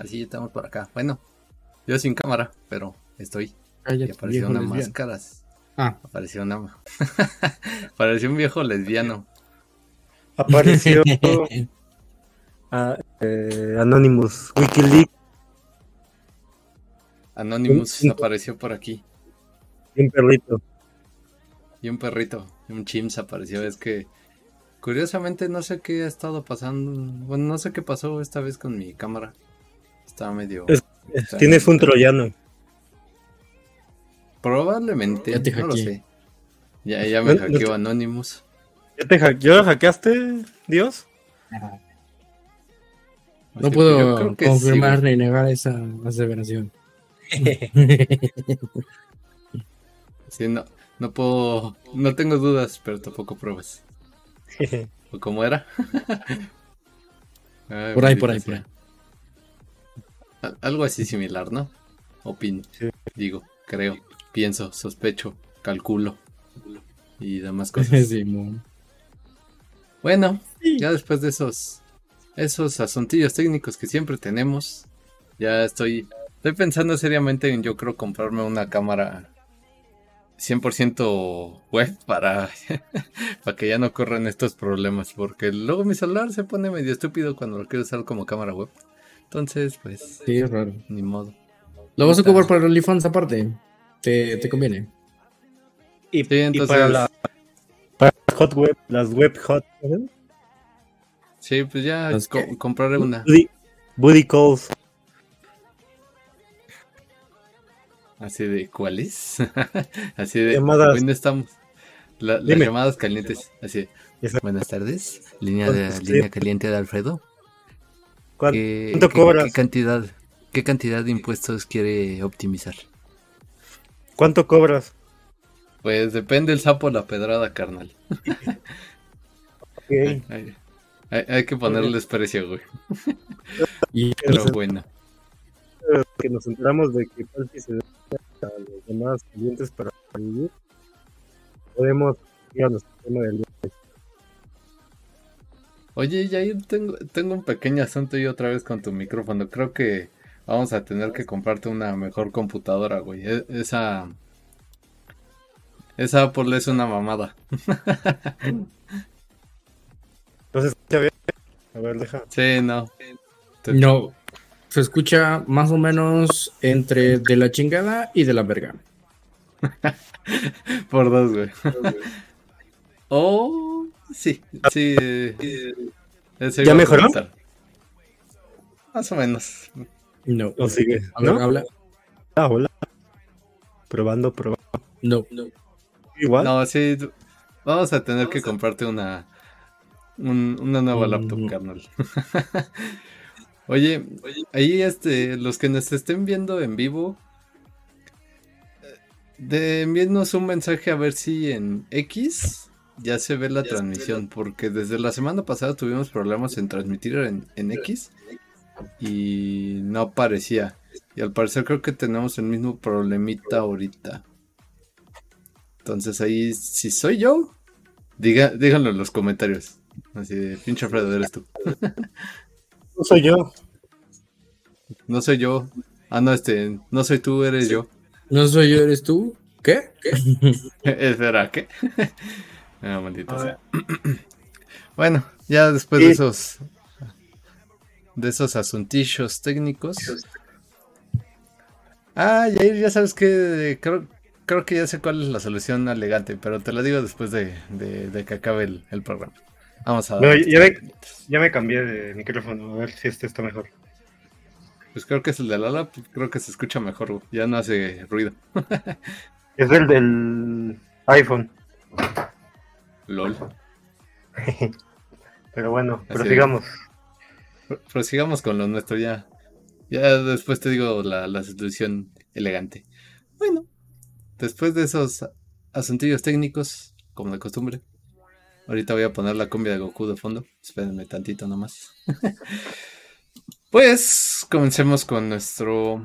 Así estamos por acá. Bueno, yo sin cámara, pero estoy. y apareció una máscara. Ah. Apareció una. apareció un viejo lesbiano. Apareció. Ah, eh, Anonymous, Wikileaks. Anonymous apareció por aquí. Y un perrito. Y un perrito. un chimps apareció. Es que curiosamente no sé qué ha estado pasando. Bueno, no sé qué pasó esta vez con mi cámara. Medio. tienes un troyano. Probablemente. Ya te no lo sé. Ya, ya me hackeó Anonymous. ¿Ya te hackeó? hackeaste, Dios? No puedo confirmar ni negar esa aseveración. sí, no, no puedo, no tengo dudas, pero tampoco pruebas. ¿O cómo era? por ahí, por ahí, por ahí. Algo así similar, ¿no? Opino. Digo, creo, pienso, sospecho, calculo y demás cosas. bueno, ya después de esos esos asuntillos técnicos que siempre tenemos, ya estoy estoy pensando seriamente en yo creo comprarme una cámara 100% web para, para que ya no corran estos problemas, porque luego mi celular se pone medio estúpido cuando lo quiero usar como cámara web. Entonces, pues. Sí, es raro. Ni modo. ¿Lo vas a ocupar para el OnlyFans aparte? ¿Te, te conviene? Y, para la para hot web, las web hot. Sí, pues ya compraré una. Booty, calls. Así de, ¿cuáles? Así de, llamadas. ¿dónde estamos? las llamadas calientes. Así, buenas tardes. Línea, de, línea caliente de Alfredo. ¿Cuánto cobras? Qué, cantidad, ¿Qué cantidad de impuestos quiere optimizar? ¿Cuánto cobras? Pues depende el sapo la pedrada, carnal. hay, que ponerles precio, güey. Pero bueno. Que nos enteramos de que Palpi se a los demás clientes para vivir, podemos ir a nuestro tema del día. Oye, Yair, tengo, tengo un pequeño asunto y otra vez con tu micrófono. Creo que vamos a tener que comprarte una mejor computadora, güey. E, esa. Esa Apple es una mamada. Entonces. A ver, deja. Sí, no. No. Se escucha más o menos entre de la chingada y de la verga. Por dos, güey. oh. Sí, sí. ¿Ya mejoró? Más o menos. No. ¿O sigue? habla. Ah, hola. Probando, probando. No, no. Igual. No, sí. Vamos a tener que comprarte una. una nueva mm. laptop, carnal. Oye, ahí este, los que nos estén viendo en vivo, eh, de envíenos un mensaje a ver si en X ya se ve la transmisión, porque desde la semana pasada tuvimos problemas en transmitir en, X y no aparecía. Y al parecer creo que tenemos el mismo problemita ahorita. Entonces ahí, si soy yo, diga, díganlo en los comentarios. Así de, pinche Alfredo, eres tú. No soy yo. No soy yo. Ah, no, este, no soy tú, eres yo. No soy yo, eres tú. ¿Qué? ¿Qué? Espera, ¿qué? Ah, bueno, ya después de esos de esos asuntillos técnicos. Ah, Jair, ya sabes que creo, creo que ya sé cuál es la solución elegante, pero te lo digo después de, que acabe el, programa. Vamos a ver. ya, me, cambié de micrófono, a ver si este está mejor. Pues creo que es el de Lala, pues creo que se escucha mejor, ya no hace ruido. es el del iPhone. LOL. Pero bueno, prosigamos. Prosigamos con lo nuestro ya. Ya después te digo la, la solución elegante. Bueno, después de esos asuntillos técnicos, como de costumbre, ahorita voy a poner la cumbia de Goku de fondo. Espérenme tantito nomás. pues comencemos con nuestro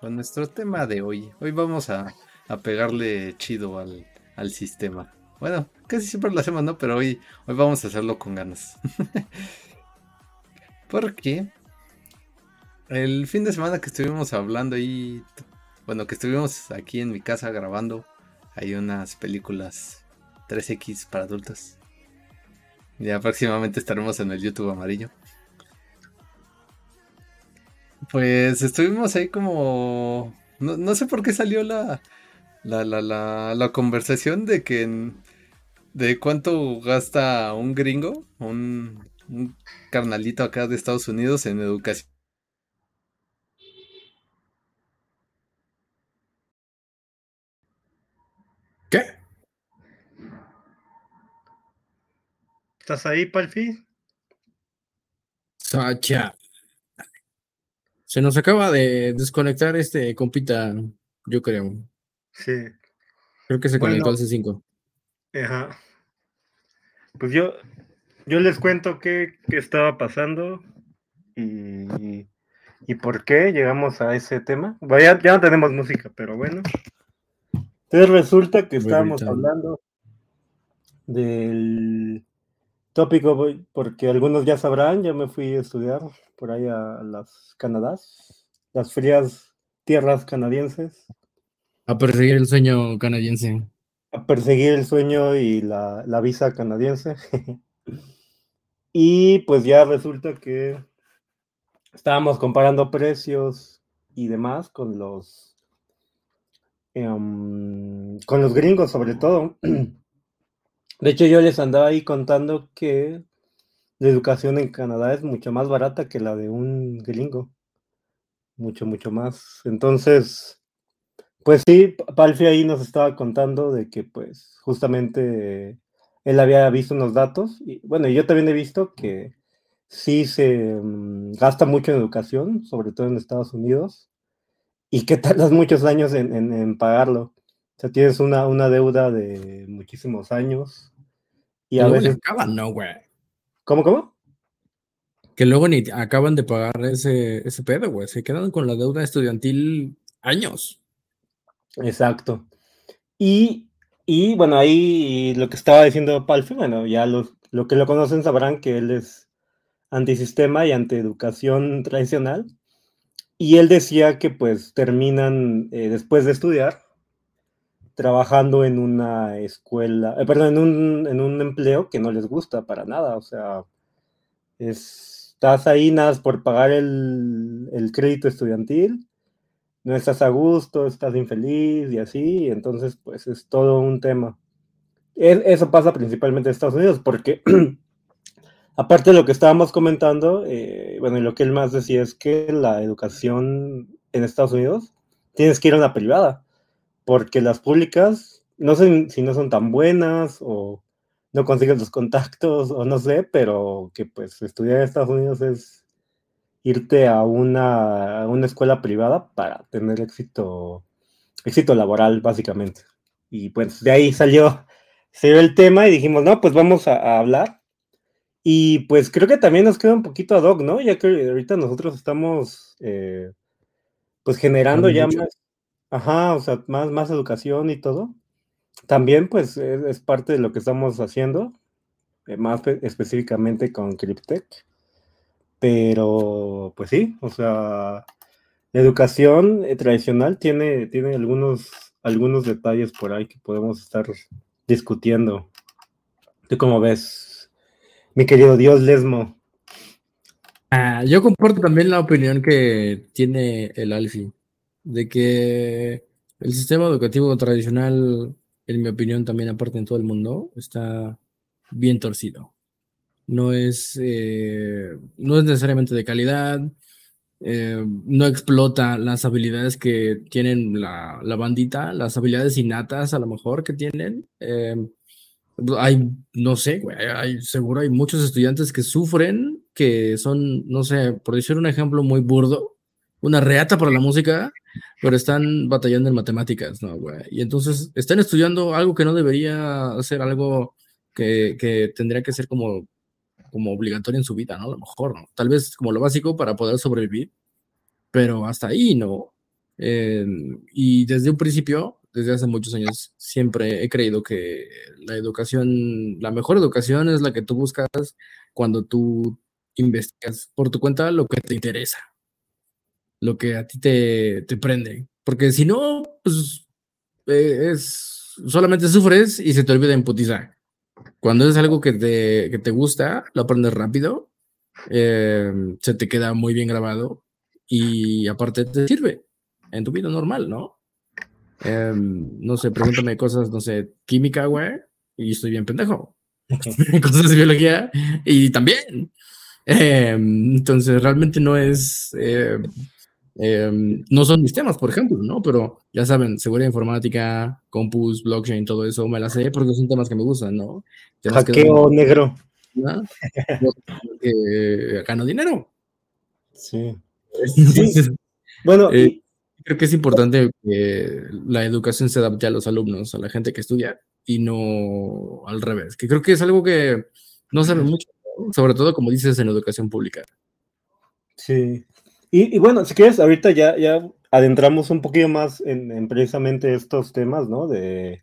con nuestro tema de hoy. Hoy vamos a, a pegarle chido al, al sistema. Bueno, casi siempre lo hacemos, ¿no? Pero hoy, hoy vamos a hacerlo con ganas. Porque el fin de semana que estuvimos hablando ahí, bueno, que estuvimos aquí en mi casa grabando, hay unas películas 3X para adultos. Ya próximamente estaremos en el YouTube amarillo. Pues estuvimos ahí como... No, sé por qué salió la, la, la, la, la conversación de que... de cuánto gasta un gringo, un, un carnalito acá de Estados Unidos en educación. ¿Qué? ¿Estás ahí, Palfi? Sacha. Se nos acaba de desconectar este compita, yo creo. Sí. Creo que se conectó al C5. Ajá. Pues yo, yo les cuento qué, qué estaba pasando y, y, por qué llegamos a ese tema. Vaya, ya no tenemos música, pero bueno. Entonces resulta que estábamos hablando del tópico, porque algunos ya sabrán, ya me fui a estudiar por ahí a las Canadás, las frías tierras canadienses. A perseguir el sueño canadiense. Perseguir el sueño y la, la visa canadiense. y pues ya resulta que estábamos comparando precios y demás con los Em, con los gringos sobre todo. De hecho, yo les andaba ahí contando que la educación en Canadá es mucho más barata que la de un gringo. Mucho, mucho más. Entonces, pues sí, Palfi ahí nos estaba contando de que pues justamente él había visto unos datos. Y bueno, yo también he visto que sí se mm, gasta mucho en educación, sobre todo en Estados Unidos y que tardas muchos años en, pagarlo. O sea, tienes una, una deuda de muchísimos años. Y a veces. acaban, ¿no, güey? ¿Cómo, cómo? Que luego ni acaban de pagar ese, ese pedo, güey. Se quedan con la deuda estudiantil años. Exacto. Y, y bueno, ahí lo que estaba diciendo Palfi, bueno, ya los, lo que lo conocen sabrán que él es antisistema y antieducación tradicional. Y él decía que pues terminan eh, después de estudiar trabajando en una escuela, eh, perdón, en un, en un, empleo que no les gusta para nada, o sea, estás ahí nada por pagar el, el, crédito estudiantil, no estás a gusto, estás infeliz y así, entonces pues es todo un tema. eso pasa principalmente en Estados Unidos porque Aparte de lo que estábamos comentando, eh, bueno, y lo que él más decía es que la educación en Estados Unidos tienes que ir a una privada, porque las públicas, no sé si no son tan buenas o no consigues los contactos o no sé, pero que pues estudiar en Estados Unidos es irte a una, a una escuela privada para tener éxito, éxito laboral, básicamente. Y pues de ahí salió, salió el tema y dijimos, no, pues vamos a, a hablar y pues creo que también nos queda un poquito ad hoc, ¿no? Ya que ahorita nosotros estamos eh, pues generando ya más, ajá, o sea, más, más educación y todo. También pues es, parte de lo que estamos haciendo, eh, más específicamente con Cryptech. Pero pues sí, o sea, la educación eh, tradicional tiene, tiene algunos, algunos detalles por ahí que podemos estar discutiendo. ¿Tú cómo ves? mi querido Dios Lesmo. Ah, yo comparto también la opinión que tiene el Alfi, de que el sistema educativo tradicional, en mi opinión, también aparte en todo el mundo, está bien torcido. No es, eh, no es necesariamente de calidad, eh, no explota las habilidades que tienen la, la, bandita, las habilidades innatas a lo mejor que tienen. Eh, hay, no sé, hay, seguro hay muchos estudiantes que sufren, que son, no sé, por decir un ejemplo muy burdo, una reata para la música, pero están batallando en matemáticas, ¿no, güey? Y entonces están estudiando algo que no debería ser algo que, que tendría que ser como, como obligatorio en su vida, ¿no? A lo mejor, ¿no? Tal vez como lo básico para poder sobrevivir, pero hasta ahí, ¿no? Eh, y desde un principio, desde hace muchos años siempre he creído que la educación, la mejor educación es la que tú buscas cuando tú investigas por tu cuenta lo que te interesa. lo que a ti te, te prende. Porque si no, pues eh, es solamente sufres y se te olvida en putiza. Cuando es algo que te, que te gusta, lo aprendes rápido, eh, se te queda muy bien grabado y aparte te sirve en tu vida normal, ¿no? Em, no sé, pregúntame cosas, no sé, química, güey, y estoy bien pendejo. cosas de biología y también. Em, entonces, realmente no es, em, no son mis temas, por ejemplo, ¿no? Pero ya saben, seguridad informática, compus, blockchain, todo eso me la sé porque son temas que me gustan, ¿no? Hackeo negro. ¿no? gano dinero. Sí. Bueno, eh, creo que es importante que la educación se adapte a los alumnos, a la gente que estudia y no al revés, que creo que es algo que no saben mucho, sobre todo como dices en educación pública. Sí. Y, bueno, si quieres, ahorita ya, ya adentramos un poquito más en, precisamente estos temas, ¿no? De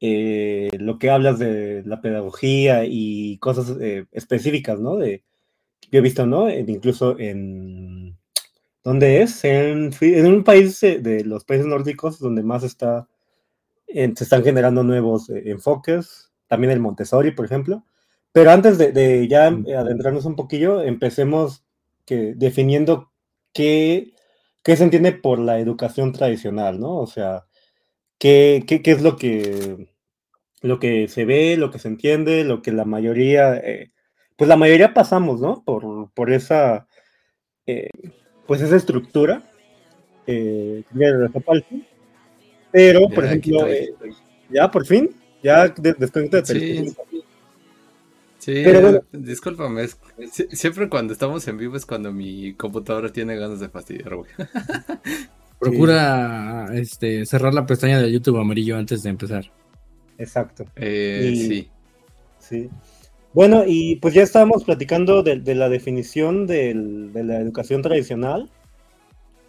eh, lo que hablas de la pedagogía y cosas eh, específicas, ¿no? De, yo he visto, ¿no? incluso en ¿Dónde es? En, un país de los países nórdicos donde más está, se están generando nuevos eh, enfoques, también el Montessori, por ejemplo. Pero antes de, ya adentrarnos un poquillo, empecemos que, definiendo qué, qué, se entiende por la educación tradicional, ¿no? O sea, qué, qué, qué es lo que, lo que se ve, lo que se entiende, lo que la mayoría, eh, pues la mayoría pasamos, ¿no? Por, por esa... Eh, pues esa estructura eh, pero por ejemplo ya por fin ya después de sí. Sí, pero discúlpame, siempre cuando estamos en vivo es cuando mi computadora tiene ganas de fastidiar, güey. Procura este, cerrar la pestaña de YouTube amarillo antes de empezar. Exacto. Eh, sí. Sí. Bueno, y pues ya estábamos platicando de, la definición de la educación tradicional.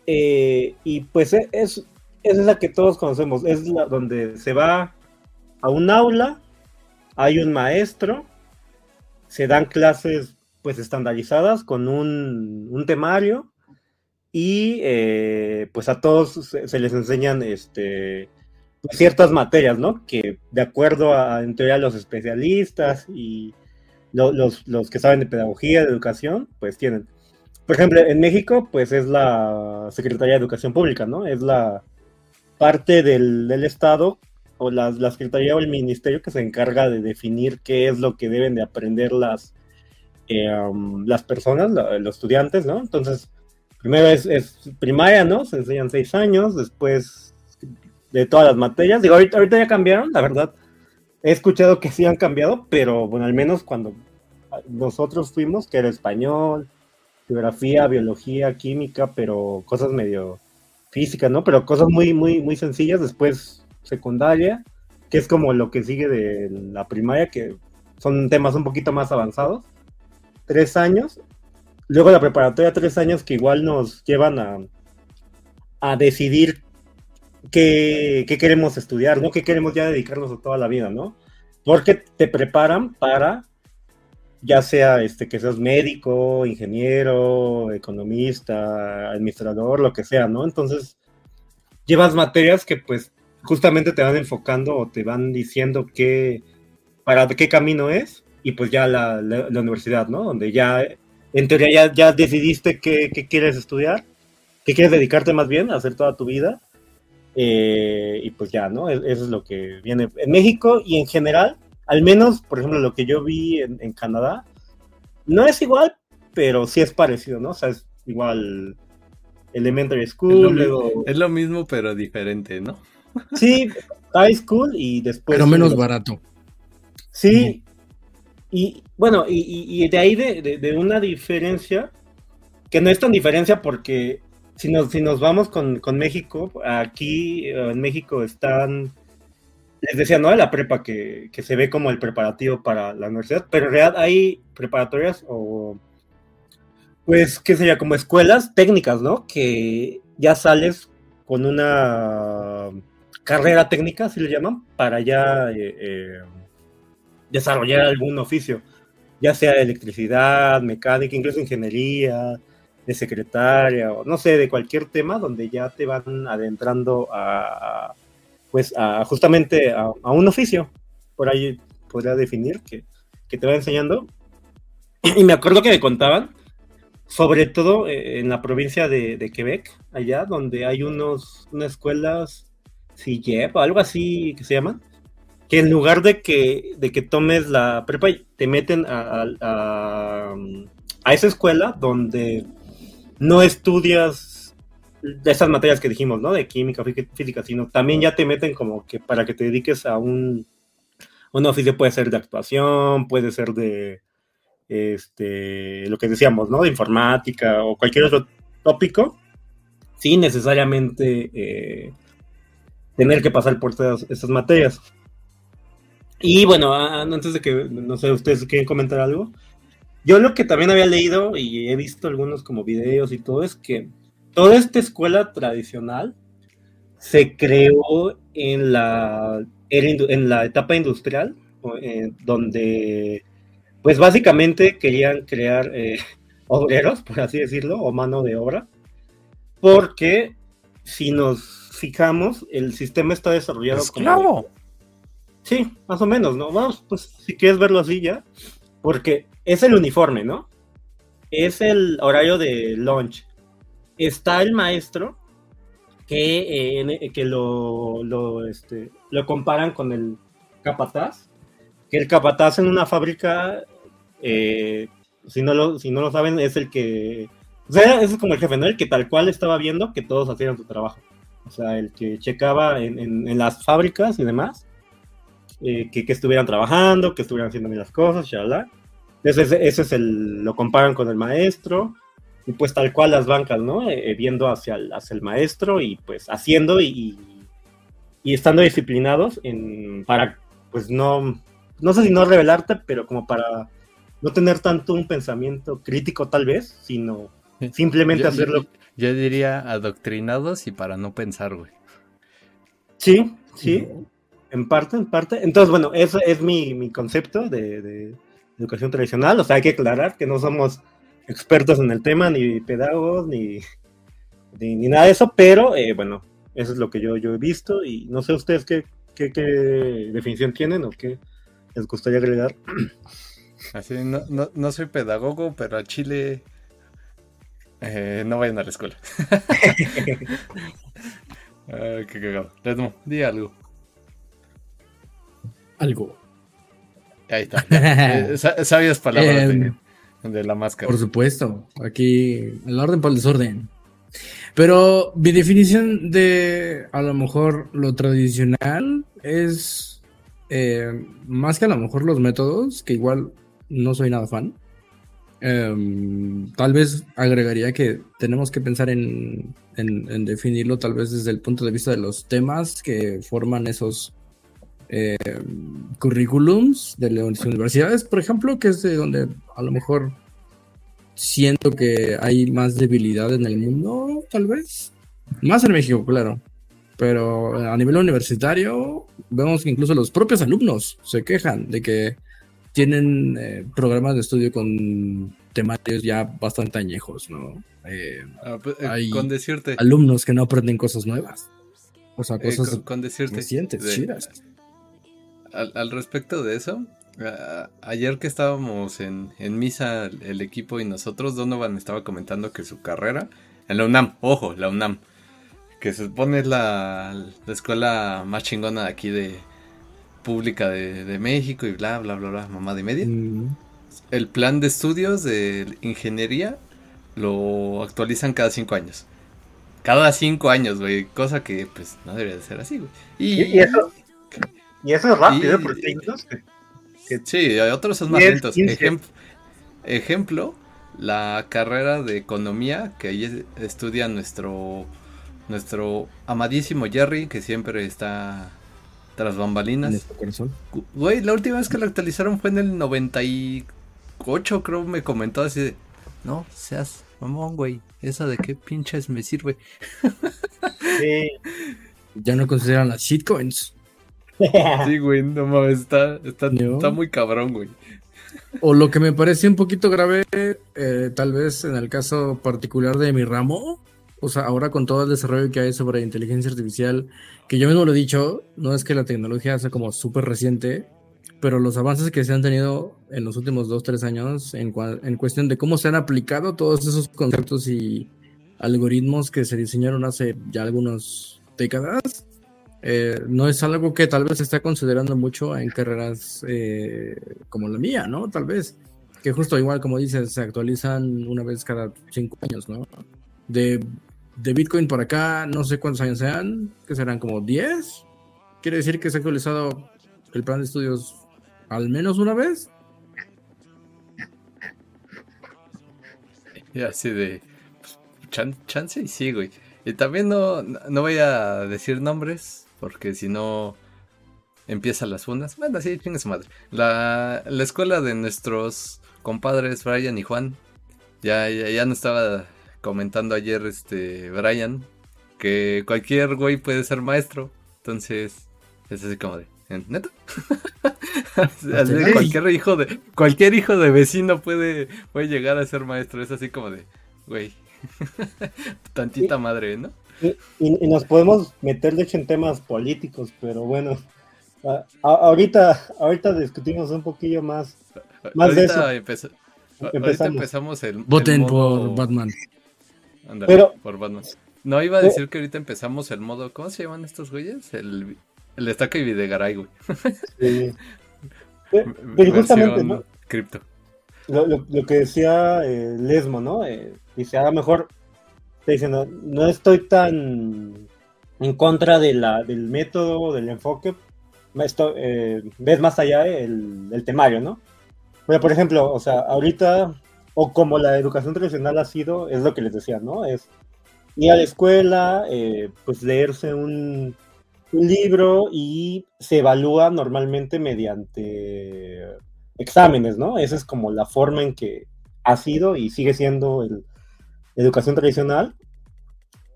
Eh, y pues e, es, es la que todos conocemos, es la donde se va a un aula, hay un maestro, se dan clases pues estandarizadas con un, temario y eh, pues a todos se, les enseñan este, ciertas materias, ¿no? Que de acuerdo a, en teoría, los especialistas y los, los, que saben de pedagogía, de educación, pues tienen. Por ejemplo, en México, pues es la Secretaría de Educación Pública, ¿no? Es la parte del, del Estado o la, la, Secretaría o el Ministerio que se encarga de definir qué es lo que deben de aprender las, eh, um, las personas, los estudiantes, ¿no? Entonces, primero es, es, primaria, ¿no? Se enseñan seis años, después de todas las materias. Digo, ahorita, ahorita ya cambiaron, la verdad he escuchado que sí han cambiado, pero bueno, al menos cuando nosotros fuimos, que era español, geografía, biología, química, pero cosas medio físicas, ¿no? Pero cosas muy, muy, muy sencillas. Después secundaria, que es como lo que sigue de la primaria, que son temas un poquito más avanzados. Tres años. Luego la preparatoria, tres años que igual nos llevan a, a decidir qué, queremos estudiar, ¿no? ¿Qué queremos ya dedicarnos a toda la vida, ¿no? Porque te preparan para, ya sea este, que seas médico, ingeniero, economista, administrador, lo que sea, ¿no? Entonces, llevas materias que pues justamente te van enfocando o te van diciendo qué, para qué camino es, y pues ya la, universidad, ¿no? Donde ya, en teoría, ya, ya decidiste qué, qué, quieres estudiar, qué quieres dedicarte más bien a hacer toda tu vida, eh, y pues ya, ¿no? Eso es lo que viene en México y en general, al menos, por ejemplo, lo que yo vi en, Canadá, no es igual, pero sí es parecido, ¿no? O sea, es igual Elementary School. Es lo, mismo, pero diferente, ¿no? Sí, High School y después. Pero menos barato. Sí. Y bueno, y, de ahí de, de, una diferencia, que no es tan diferencia porque si nos, si nos vamos con, México, aquí eh, en México están, les decía, ¿no? De la prepa que, se ve como el preparativo para la universidad, pero en realidad hay preparatorias o, pues, ¿qué sería? Como escuelas técnicas, ¿no? Que ya sales con una carrera técnica, si le llaman, para ya eh, eh, desarrollar algún oficio, ya sea electricidad, mecánica, incluso ingeniería, de secretaria no sé, de cualquier tema donde ya te van adentrando a, pues a, justamente a, un oficio. Por ahí podría definir que, que te va enseñando. Y me acuerdo que me contaban, sobre todo eh, en la provincia de, de Quebec, allá donde hay unos, unas escuelas, CIEP o algo así que se llaman, que en lugar de que, de que tomes la prepa, te meten a, a, a esa escuela donde no estudias de esas materias que dijimos, ¿no? De química, física, sino también ya te meten como que para que te dediques a un, un oficio, puede ser de actuación, puede ser de, este, lo que decíamos, ¿no? De informática o cualquier otro tópico, sin necesariamente eh, tener que pasar por todas esas materias. Y bueno, antes de que, no sé, ustedes quieren comentar algo, yo lo que también había leído y he visto algunos como videos y todo es que toda esta escuela tradicional se creó en la, en la etapa industrial, eh, donde pues básicamente querían crear eh, obreros, por así decirlo, o mano de obra, porque si nos fijamos, el sistema está desarrollado como... Sí, más o menos, ¿no? Vamos, pues si quieres verlo así ya, porque es el uniforme, ¿no? Es el horario de lunch. Está el maestro que, eh, que lo, lo, este, lo comparan con el capataz, que el capataz en una fábrica, eh, si, no lo, si no lo saben, es el que... O sea, es como el jefe, ¿no? El que tal cual estaba viendo que todos hacían su trabajo. O sea, el que checaba en, en, las fábricas y demás, eh, que, que, estuvieran trabajando, que estuvieran haciendo bien las cosas, shalala. Ese, ese es el, lo comparan con el maestro, y pues tal cual las bancas, ¿no? Eh, eh, viendo hacia el, hacia el maestro y pues haciendo y, y estando disciplinados en, para, pues no, no sé si no revelarte, pero como para no tener tanto un pensamiento crítico tal vez, sino simplemente hacerlo. Yo, diría adoctrinados y para no pensar, güey. Sí, sí, en parte, en parte. Entonces, bueno, ese es mi, mi concepto de, educación tradicional. O sea, hay que aclarar que no somos expertos en el tema, ni pedagogos, ni, ni, nada de eso, pero eh, bueno, eso es lo que yo, yo he visto y no sé ustedes qué, qué, definición tienen o qué les gustaría agregar. Así, no, no, no soy pedagogo, pero a Chile eh, no vayan a la escuela. qué cagado. Redmo, di algo. Algo. Ahí está. Eh, sabias palabras em, de, la máscara. Por supuesto. Aquí, el orden para el desorden. Pero mi definición de a lo mejor lo tradicional es eh, más que a lo mejor los métodos, que igual no soy nada fan. Em, tal vez agregaría que tenemos que pensar en, definirlo tal vez desde el punto de vista de los temas que forman esos eh, currículums de las universidades, por ejemplo, que es de donde a lo mejor siento que hay más debilidad en el mundo, tal vez. Más en México, claro. Pero a nivel universitario, vemos que incluso los propios alumnos se quejan de que tienen eh, programas de estudio con temarios ya bastante añejos, ¿no? Eh, ah, pues, hay con decirte. alumnos que no aprenden cosas nuevas. O sea, cosas con, decirte, recientes, chidas al, respecto de eso, ayer que estábamos en, misa el, equipo y nosotros, Donovan estaba comentando que su carrera en la UNAM, ojo, la UNAM, que se supone la, la escuela más chingona de aquí de pública de, México y bla, bla, bla, bla, mamá de media. Mm. El plan de estudios de ingeniería lo actualizan cada cinco años. Cada cinco años, güey. Cosa que, pues, no debería de ser así, güey. y eso, y eso es rápido, porque hay que, Sí, hay otros son más lentos. ejemplo, la carrera de economía que ahí estudia nuestro nuestro amadísimo Jerry, que siempre está tras bambalinas. Güey, la última vez que la actualizaron fue en el 98, creo, me comentó así de, no, seas mamón, güey, esa de qué pinches me sirve. Sí. ya no consideran las shitcoins. Sí, güey, no mames, está, está, muy cabrón, güey. O lo que me parece un poquito grave, eh, tal vez en el caso particular de mi ramo, o sea, ahora con todo el desarrollo que hay sobre inteligencia artificial, que yo mismo lo he dicho, no es que la tecnología sea como súper reciente, pero los avances que se han tenido en los últimos dos, tres años en, en cuestión de cómo se han aplicado todos esos conceptos y algoritmos que se diseñaron hace ya algunas décadas, eh, no es algo que tal vez se está considerando mucho en carreras eh, como la mía, ¿no? Tal vez. Que justo igual, como dices, se actualizan una vez cada cinco años, ¿no? De, de Bitcoin por acá, no sé cuántos años sean, que serán como 10. Quiere decir que se ha actualizado el plan de estudios al menos una vez. Y así de pues, chance y sí, güey. Y también no, no voy a decir nombres, porque si no empiezan las fundas. Bueno, sí, chingue su madre. La, la, escuela de nuestros compadres Brian y Juan. Ya, ya, ya nos estaba comentando ayer este Brian que cualquier güey puede ser maestro. Entonces, es así como de, ¿neta? cualquier hijo de cualquier hijo de vecino puede, puede llegar a ser maestro. Es así como de, güey, tantita madre, ¿no? Y, nos podemos meter, de hecho, en temas políticos, pero bueno, ahorita, ahorita discutimos un poquillo más, más de eso. empezamos. el. Voten por Batman. Pero, por Batman. No, iba a eh, decir que ahorita empezamos el modo. ¿Cómo se llaman estos güeyes? El, el Estaca y Videgaray, güey. Sí. pero justamente, ¿no? Cripto. Lo, lo, que decía eh, Lesmo, ¿no? Eh, dice, a lo mejor diciendo, no estoy tan en contra de la, del método, del enfoque, esto, eh, ves más allá el, temario, ¿no? Pero, por ejemplo, o sea, ahorita, o como la educación tradicional ha sido, es lo que les decía, ¿no? Es ir a la escuela, eh, pues leerse un, libro y se evalúa normalmente mediante exámenes, ¿no? Esa es como la forma en que ha sido y sigue siendo el, educación tradicional.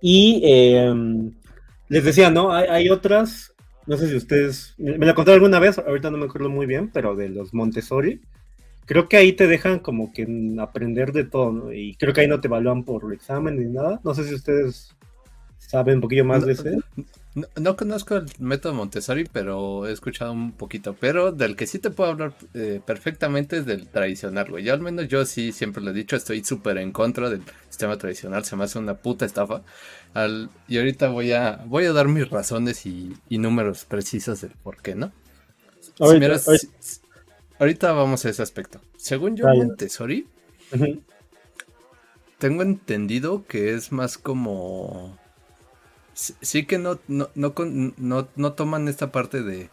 Y em, les decía, ¿no? Hay, otras, no sé si ustedes, me, la contaron alguna vez, ahorita no me acuerdo muy bien, pero de los Montessori. Creo que ahí te dejan como que aprender de todo, ¿no? Y creo que ahí no te evalúan por examen ni nada. No sé si ustedes saben un poquillo más de ese. No, conozco el método Montessori, pero he escuchado un poquito. Pero del que sí te puedo hablar eh, perfectamente es del tradicional, güey. Yo al menos yo sí siempre lo he dicho, estoy súper en contra del sistema tradicional. Se me hace una puta estafa. y ahorita voy a, voy a dar mis razones y, números precisos del por qué, ¿no? Ahorita, vamos a ese aspecto. Según yo, Montessori, tengo entendido que es más como sí que no, no, no, no, toman esta parte de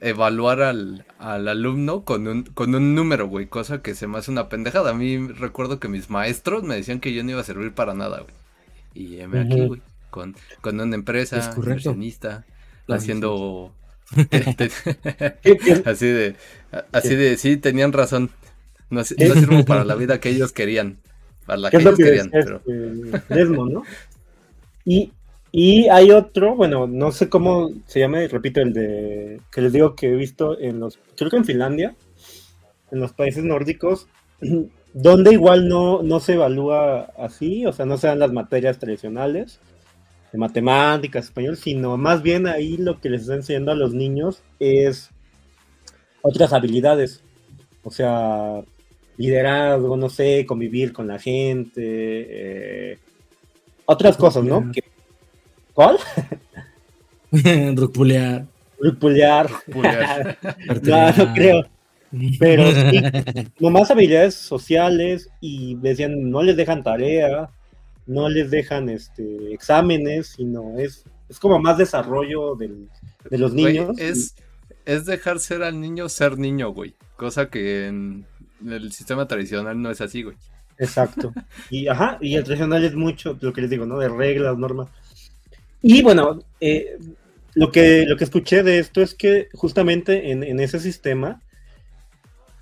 evaluar al, alumno con un, con un número, güey, cosa que se me hace una pendejada. A mí recuerdo que mis maestros me decían que yo no iba a servir para nada, güey. Y me aquí, güey, con, con una empresa, inversionista, haciendo... así de, así de, sí, tenían razón. No, no sirvo para la vida que ellos querían. Para la que ellos querían, pero... Este, ¿no? Y y hay otro, bueno, no sé cómo se llama, repito, el de que les digo que he visto en los, creo que en Finlandia, en los países nórdicos, donde igual no, no se evalúa así, o sea, no se dan las materias tradicionales de matemáticas, español, sino más bien ahí lo que les está enseñando a los niños es otras habilidades, o sea, liderazgo, no sé, convivir con la gente, eh, otras cosas, ¿no? ¿Cuál? Rupulear. Rupulear. no, no creo. Pero sí, nomás habilidades sociales y decían, no les dejan tarea, no les dejan este, exámenes, sino es, es como más desarrollo del, de los niños. es, es dejar ser al niño ser niño, güey. Cosa que en el sistema tradicional no es así, güey. Exacto. Y ajá, y el tradicional es mucho lo que les digo, ¿no? De reglas, normas. Y bueno, eh, lo, que, lo que escuché de esto es que justamente en, ese sistema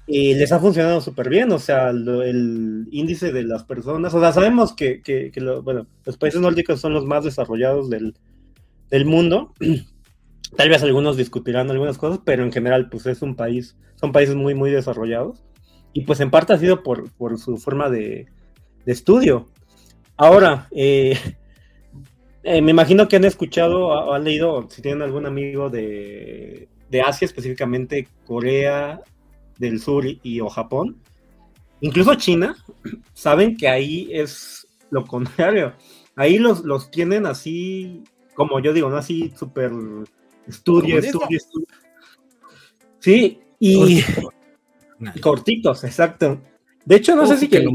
eh, les ha funcionado súper bien, o sea, el índice de las personas, o sea, sabemos que, bueno, los países nórdicos son los más desarrollados del, mundo. Tal vez algunos discutirán algunas cosas, pero en general, pues es un país, son países muy, muy desarrollados. y pues en parte ha sido por, su forma de, estudio. Ahora, eh, eh, me imagino que han escuchado o han leído, si tienen algún amigo de, de Asia, específicamente Corea del Sur y, o Japón, incluso China, saben que ahí es lo contrario. Ahí los, los tienen así, como yo digo, ¿no? Así súper estudio, estudio, estudio. Sí, y cortitos, exacto. De hecho, no sé si que lo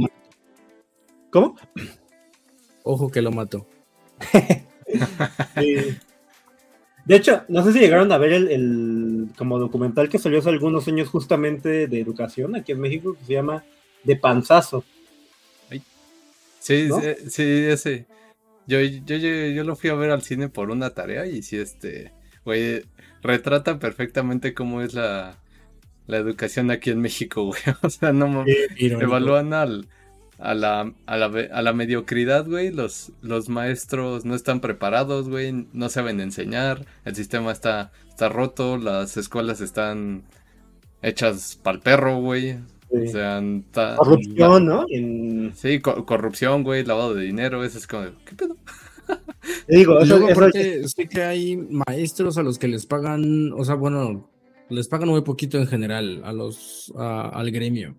¿Cómo? Ojo que lo mató. De hecho, no sé si llegaron a ver el, como documental que salió hace algunos años justamente de educación aquí en México, que se llama De Panzazo. Sí, sí, sí, Yo, yo, yo, lo fui a ver al cine por una tarea y sí, este, güey, retrata perfectamente cómo es la, la educación aquí en México, güey. O sea, no evalúan al, a, la, a, la, a la mediocridad, güey. Los, los maestros no están preparados, güey. No saben enseñar. El sistema está, está roto. Las escuelas están hechas para el perro, güey. O sea, corrupción, ¿no? Sí, corrupción, güey, lavado de dinero, eso es como, ¿qué pedo? digo, sé que hay maestros a los que les pagan, o sea, bueno, les pagan muy poquito en general a los al gremio.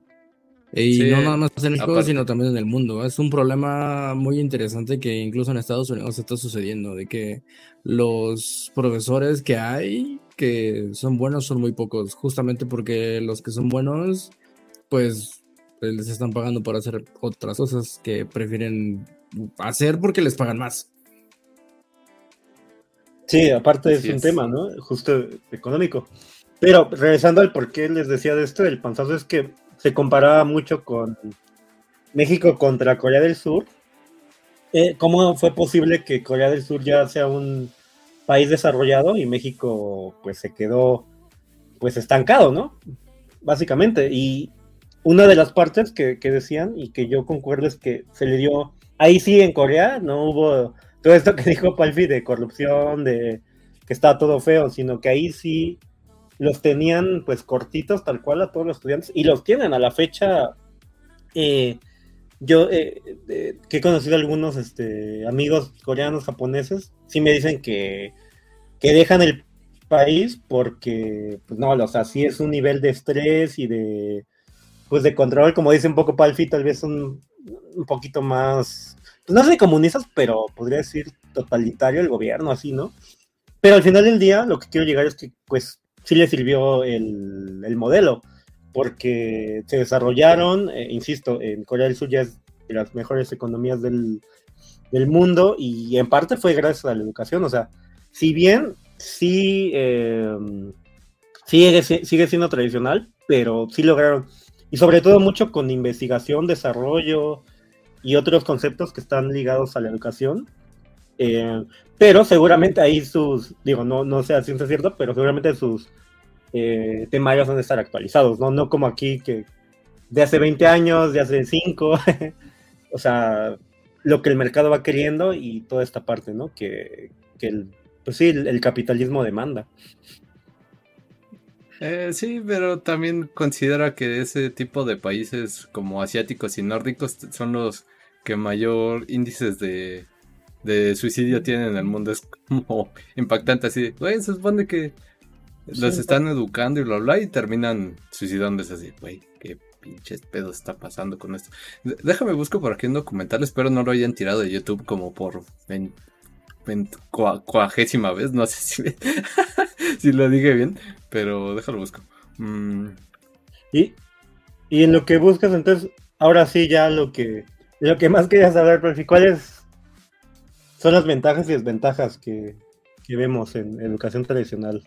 Y no nada más en México, sino también en el mundo. Es un problema muy interesante que incluso en Estados Unidos está sucediendo, de que los profesores que hay que son buenos son muy pocos, justamente porque los que son buenos, pues, pues les están pagando por hacer otras cosas que prefieren hacer porque les pagan más. Sí, aparte es un tema, ¿no? Justo económico. Pero regresando al por qué les decía de esto, el panzazo es que se comparaba mucho con México contra Corea del Sur. Eh, ¿Cómo fue posible que Corea del Sur ya sea un país desarrollado y México pues se quedó pues estancado, ¿no? Básicamente. Y una de las partes que, que decían y que yo concuerdo es que se le dio, ahí sí en Corea no hubo todo esto que dijo Palfi de corrupción, de que estaba todo feo, sino que ahí sí los tenían pues cortitos tal cual a todos los estudiantes y los tienen a la fecha. Eh, yo eh, que he conocido algunos este, amigos coreanos, japoneses, sí me dicen que, que dejan el país porque, pues no, o sea, es un nivel de estrés y de, pues de control, como dice un poco Palfi, tal vez un, un poquito más, pues no sé comunistas, pero podría decir totalitario el gobierno, así, ¿no? Pero al final del día, lo que quiero llegar es que, pues, sí le sirvió el, modelo, porque se desarrollaron, eh, insisto, en Corea del Sur ya es de las mejores economías del, mundo y en parte fue gracias a la educación, o sea, si bien sí eh, sigue, sigue siendo tradicional, pero sí lograron, y sobre todo mucho con investigación, desarrollo y otros conceptos que están ligados a la educación. Eh, pero seguramente ahí sus, digo, no, no sé a ciencia cierta, pero seguramente sus eh, temarios van a estar actualizados, ¿no? No como aquí que de hace 20 años, de hace 5, o sea, lo que el mercado va queriendo y toda esta parte, ¿no? Que, el, pues sí, el, capitalismo demanda. Eh, sí, pero también considera que ese tipo de países como asiáticos y nórdicos son los que mayor índices de de suicidio tienen en el mundo es como impactante así. Güey, se supone que los están educando y bla bla y terminan suicidándose así, güey, qué pinches pedos está pasando con esto. Déjame busco por aquí un documental, espero no lo hayan tirado de YouTube como por cuagésima vez, no sé si, si lo dije bien, pero déjalo busco. Mm. Y, y en lo que buscas entonces, ahora sí ya lo que lo que más querías saber, profe, ¿cuáles son las ventajas y desventajas que, vemos en educación tradicional.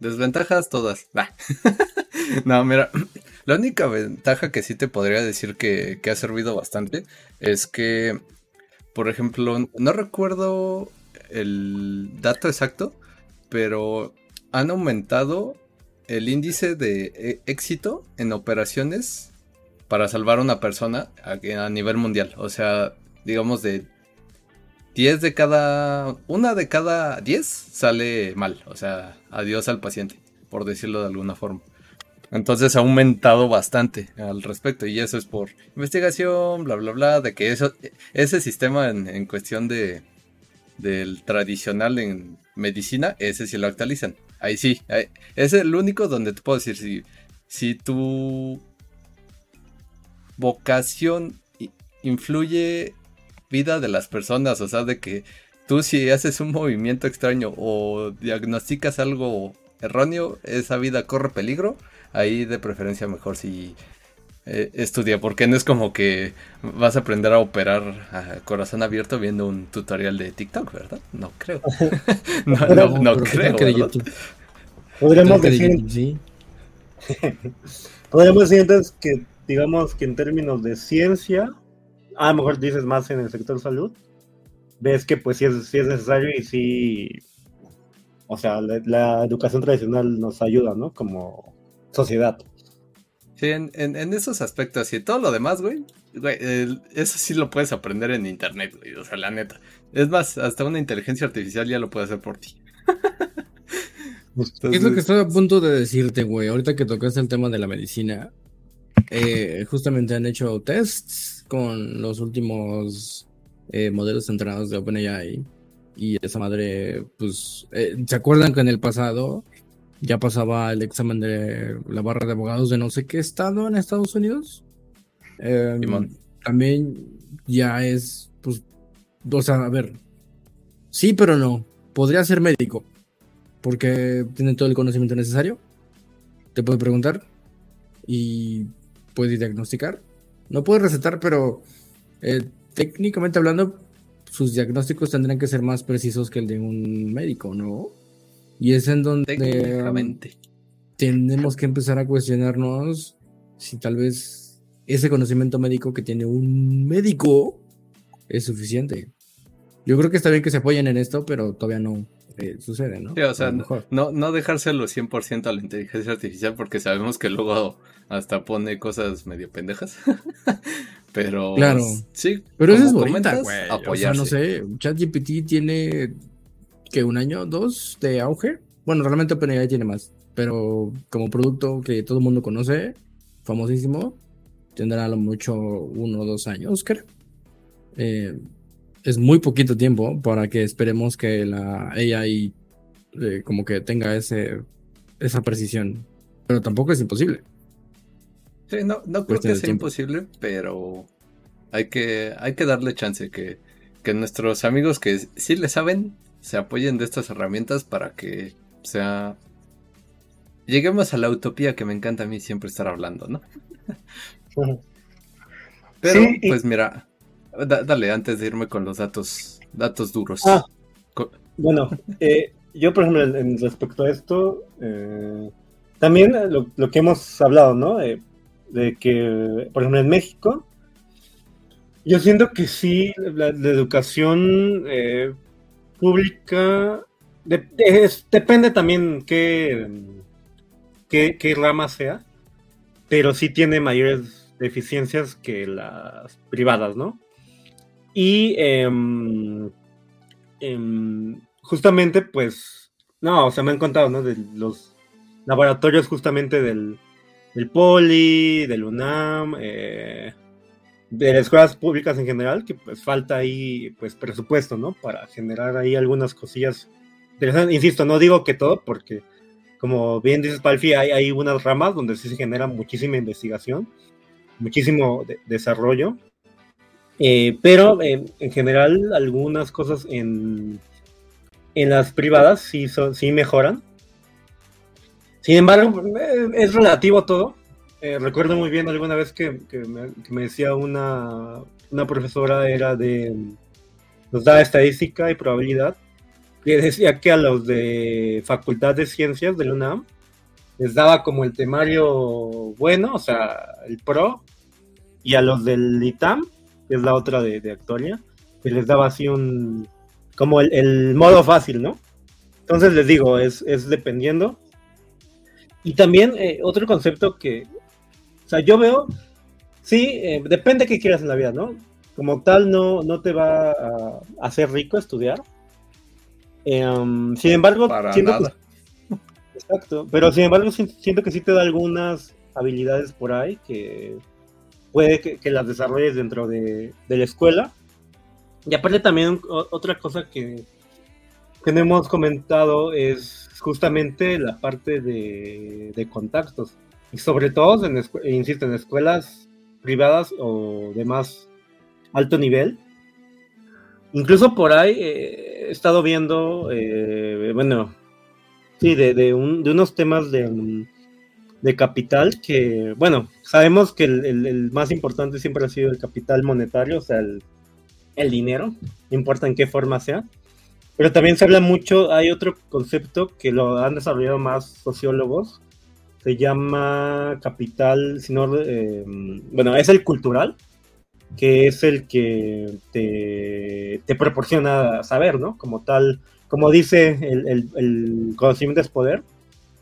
Desventajas todas. no, mira, la única ventaja que sí te podría decir que, ha servido bastante es que, por ejemplo, no recuerdo el dato exacto, pero han aumentado el índice de e, éxito en operaciones para salvar a una persona a, a nivel mundial. O sea, digamos de 10 de cada. Una de cada 10 sale mal. O sea, adiós al paciente, por decirlo de alguna forma. Entonces ha aumentado bastante al respecto y eso es por investigación, bla, bla, bla, de que eso, ese sistema en, cuestión de del tradicional en medicina, ese sí lo actualizan. Ahí sí, es el único donde te puedo decir si, si tu vocación influye vida de las personas, o sea, de que tú si haces un movimiento extraño o diagnosticas algo erróneo, esa vida corre peligro ahí de preferencia mejor si eh, estudia, porque no es como que vas a aprender a operar a corazón abierto viendo un tutorial de TikTok, ¿verdad? No creo. no, no, creo. Podríamos decir, podríamos decir entonces que, digamos que en términos de ciencia, a lo mejor dices más en el sector salud, ves que pues sí es, sí es necesario y sí, o sea, la educación tradicional nos ayuda, ¿no? Como sociedad. Sí, en, esos aspectos y todo lo demás, güey, eso sí lo puedes aprender en internet, güey, o sea, la neta. Es más, hasta una inteligencia artificial ya lo puede hacer por ti. es lo que estoy a punto de decirte, güey? Ahorita que tocaste el tema de la medicina, eh, justamente han hecho tests con los últimos eh, modelos entrenados de OpenAI y esa madre, pues, eh, ¿se acuerdan que en el pasado ya pasaba el examen de la barra de abogados de no sé qué estado en Estados Unidos. Em, también ya es, pues, o sea, a ver, sí, pero no. Podría ser médico, porque tiene todo el conocimiento necesario. Te puede preguntar y puede diagnosticar. No puede recetar, pero eh, técnicamente hablando, sus diagnósticos tendrían que ser más precisos que el de un médico, ¿no? Y es en donde um, tenemos que empezar a cuestionarnos si tal vez ese conocimiento médico que tiene un médico es suficiente. Yo creo que está bien que se apoyen en esto, pero todavía no eh, sucede, ¿no? Sí, o sea, no, no dejárselo 100% a la inteligencia artificial porque sabemos que luego hasta pone cosas medio pendejas. pero claro. sí, pero eso es bonita, güey. O sea, no sé, ChatGPT tiene que un año, dos de auge. Bueno, realmente OpenAI tiene más, pero como producto que todo el mundo conoce, famosísimo, tendrá a lo mucho uno o dos años, creo. Eh, es muy poquito tiempo para que esperemos que la AI eh, como que tenga ese, esa precisión, pero tampoco es imposible. Sí, no, no creo que sea imposible, pero hay que, hay que darle chance que, que nuestros amigos que sí le saben se apoyen de estas herramientas para que sea... Lleguemos a la utopía que me encanta a mí siempre estar hablando, ¿no? Pero, pues mira, dale, antes de irme con los datos, datos duros. Ah, bueno, eh, yo por ejemplo, en, respecto a esto, eh, también lo, que hemos hablado, ¿no? Eh, de que, por ejemplo, en México, yo siento que sí, la, la educación pública depende también qué, qué, rama sea, pero sí tiene mayores deficiencias que las privadas, ¿no? Y em, em, justamente, pues, no, o sea, me han contado, ¿no? De los laboratorios justamente del, del Poli, del UNAM, eh, de las escuelas públicas en general, que pues falta ahí pues presupuesto, ¿no? Para generar ahí algunas cosillas interesantes. Insisto, no digo que todo, porque como bien dices, Palfi, hay, hay unas ramas donde sí se genera muchísima investigación, muchísimo desarrollo, eh, pero en general algunas cosas en, en las privadas sí, son, sí mejoran. Sin embargo, eh, es relativo todo. Eh, recuerdo muy bien alguna vez que, me, decía una, una, profesora, era de, nos da estadística y probabilidad, que decía que a los de Facultad de Ciencias de la UNAM les daba como el temario bueno, o sea, el pro, y a los del ITAM, que es la otra de, de Actualia, que les daba así un, como el, modo fácil, ¿no? Entonces les digo, es, es dependiendo. Y también eh, otro concepto que, o sea, yo veo, sí, eh, depende de qué quieras en la vida, ¿no? Como tal, no, no te va a hacer rico estudiar. Em, sin embargo, Exacto, pero sin embargo siento que sí te da algunas habilidades por ahí que puede que, las desarrolles dentro de, la escuela. Y aparte también otra cosa que, no hemos comentado es justamente la parte de, contactos. Y sobre todo, en, insisto, en escuelas privadas o de más alto nivel. Incluso por ahí eh, he estado viendo, eh, bueno, sí, de, de, unos temas de, de, capital que, bueno, sabemos que el, más importante siempre ha sido el capital monetario, o sea, el, el dinero, no importa en qué forma sea. Pero también se habla mucho, hay otro concepto que lo han desarrollado más sociólogos, se llama capital, sino, eh, bueno, es el cultural, que es el que te, te, proporciona saber, ¿no? Como tal, como dice el, el, conocimiento es poder.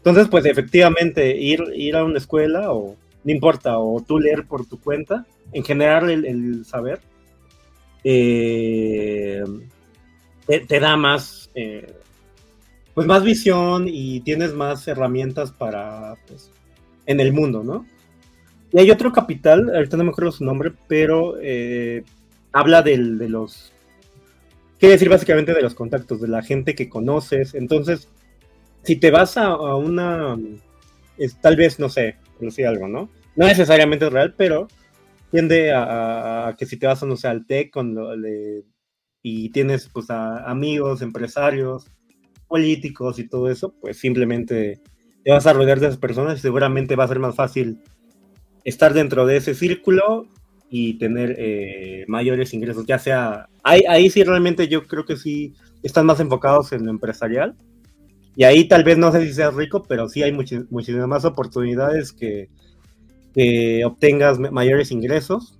Entonces, pues efectivamente, ir, ir a una escuela o no importa, o tú leer por tu cuenta, en general el, saber, eh, te, da más, eh, pues más visión y tienes más herramientas para, pues, en el mundo, ¿no? Y hay otro capital, ahorita no me acuerdo su nombre, pero eh, habla del, de los, quiere decir básicamente de los contactos, de la gente que conoces. Entonces, si te vas a, una, es, tal vez, no sé, decir algo, ¿no? No necesariamente es real, pero tiende a, que si te vas, no sé, al TEC con lo, y tienes pues a amigos, empresarios, políticos y todo eso, pues simplemente te vas a rodear de esas personas y seguramente va a ser más fácil estar dentro de ese círculo y tener eh, mayores ingresos, ya sea, ahí, ahí sí realmente yo creo que sí están más enfocados en lo empresarial y ahí tal vez no sé si seas rico, pero sí hay muchísimas más oportunidades que, que obtengas mayores ingresos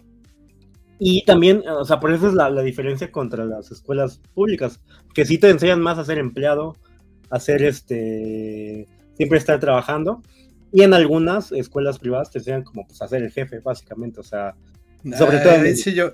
y también, o sea, por eso es la, diferencia contra las escuelas públicas, que sí te enseñan más a ser empleado, a ser este, siempre estar trabajando. Y en algunas escuelas privadas te enseñan como pues a ser el jefe, básicamente, o sea, sobre todo... Ahí sí yo,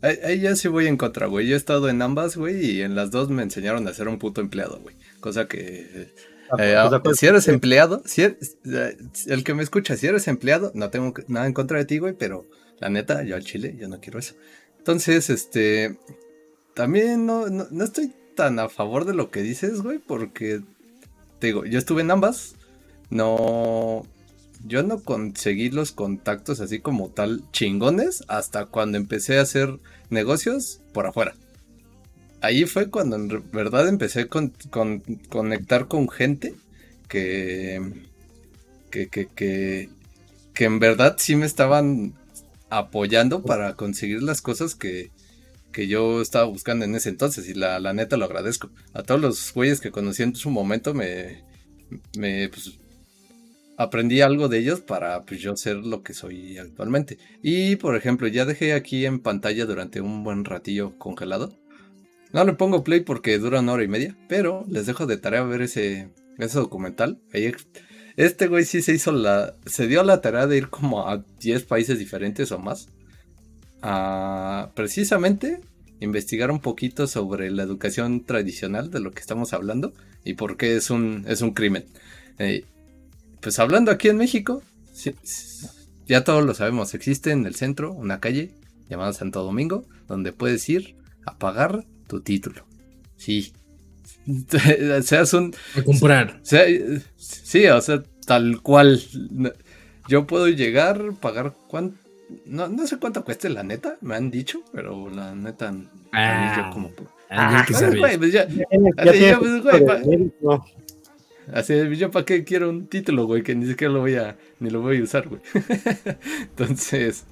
ahí, ya sí voy en contra, güey. Yo he estado en ambas, güey, y en las dos me enseñaron a ser un puto empleado, güey. Cosa que... Ah, eh, pues, si eres empleado, si eres, eh, el que me escucha, si eres empleado, no tengo nada en contra de ti, güey, pero la neta, yo al chile, yo no quiero eso. Entonces, este, también no, no, estoy tan a favor de lo que dices, güey, porque, te digo, yo estuve en ambas, no, yo no conseguí los contactos así como tal chingones hasta cuando empecé a hacer negocios por afuera. Ahí fue cuando en verdad empecé con, con conectar con gente que, que, que, que, que en verdad sí me estaban apoyando para conseguir las cosas que, yo estaba buscando en ese entonces y la, neta lo agradezco. A todos los güeyes que conocí en su momento me, me pues, aprendí algo de ellos para pues, yo ser lo que soy actualmente. Y por ejemplo, ya dejé aquí en pantalla durante un buen ratillo congelado. No le pongo play porque dura una hora y media, pero les dejo de tarea ver ese, ese documental. Este güey sí se hizo la. Se dio la tarea de ir como a 10 países diferentes o más. A precisamente investigar un poquito sobre la educación tradicional de lo que estamos hablando y por qué es un, es un crimen. Eh, pues hablando aquí en México, ya todos lo sabemos, existe en el centro una calle llamada Santo Domingo donde puedes ir a pagar tu título. Sí, seas un... A comprar. sí, o sea, tal cual. Yo puedo llegar, pagar cuánto... No, no sé cuánto cueste la neta, me han dicho, pero la neta... Ah, yo como... Ah, pues ya, así, yo para qué quiero un título, güey, que ni siquiera lo voy a, ni lo voy a usar, güey. Entonces,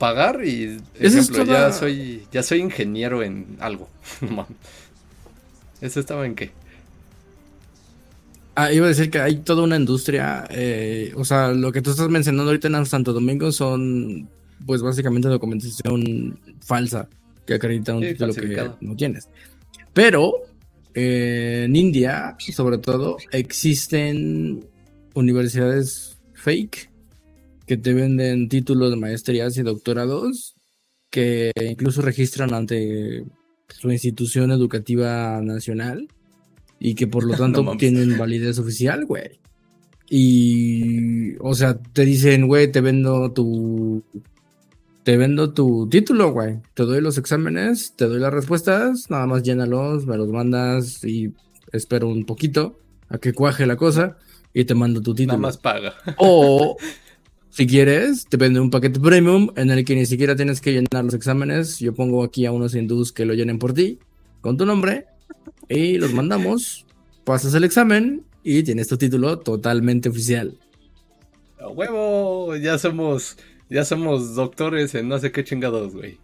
pagar y ejemplo, ya soy ya soy ingeniero en algo. ¿Eso estaba en qué? Ah, iba a decir que hay toda una industria, eh, o sea, lo que tú estás mencionando ahorita en Santo Domingo son, pues básicamente documentación falsa que acredita un título que no tienes. Pero eh, en India, sobre todo, existen universidades fake que te venden títulos de maestrías y doctorados que incluso registran ante su institución educativa nacional y que por lo tanto tienen validez oficial, güey. Y, o sea, te dicen, güey, te vendo tu te vendo tu título, güey. Te doy los exámenes, te doy las respuestas, nada más llénalos, me los mandas y espero un poquito a que cuaje la cosa y te mando tu título. Nada más paga. O si quieres, te vende un paquete premium en el que ni siquiera tienes que llenar los exámenes. Yo pongo aquí a unos hindús que lo llenen por ti con tu nombre y los mandamos. Pasas el examen y tienes tu título totalmente oficial. ¡A huevo! Ya somos ya somos doctores en no sé qué chingados, güey.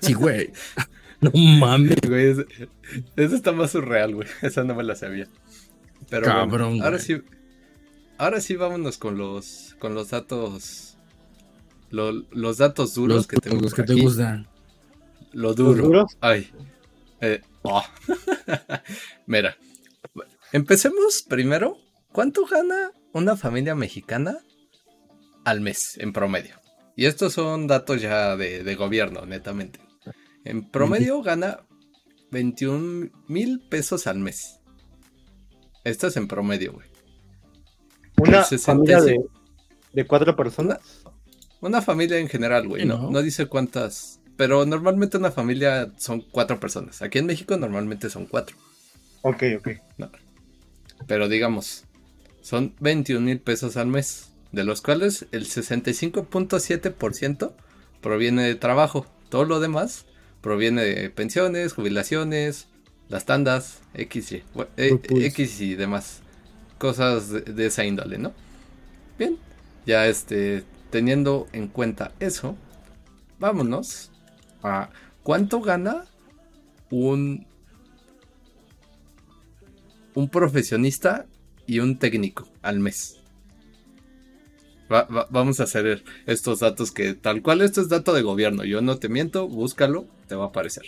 Sí, güey. No mames. Güey, eso está más surreal, güey. Esa no me la sabía. Pero Cabrón, ahora sí. Ahora sí vámonos con los con los datos los datos duros que tengo los que te gustan. Lo duro. Ay. Eh, oh. Mira. Empecemos primero. ¿Cuánto gana una familia mexicana al mes en promedio? Y estos son datos ya de, gobierno, netamente. En promedio gana 21 mil pesos al mes. Esto es en promedio, güey. ¿Una familia de, cuatro personas? Una, familia en general, güey. No, no dice cuántas. Pero normalmente una familia son cuatro personas. Aquí en México normalmente son cuatro. Ok, ok. Pero digamos, son 21 mil pesos al mes de los cuales el 65.7% proviene de trabajo. Todo lo demás proviene de pensiones, jubilaciones, las tandas, X y, eh, X y demás. Cosas de, esa índole, ¿no? Bien, ya este, teniendo en cuenta eso, vámonos a cuánto gana un, un profesionista y un técnico al mes vamos a hacer estos datos que tal cual esto es dato de gobierno. Yo no te miento, búscalo, te va a aparecer.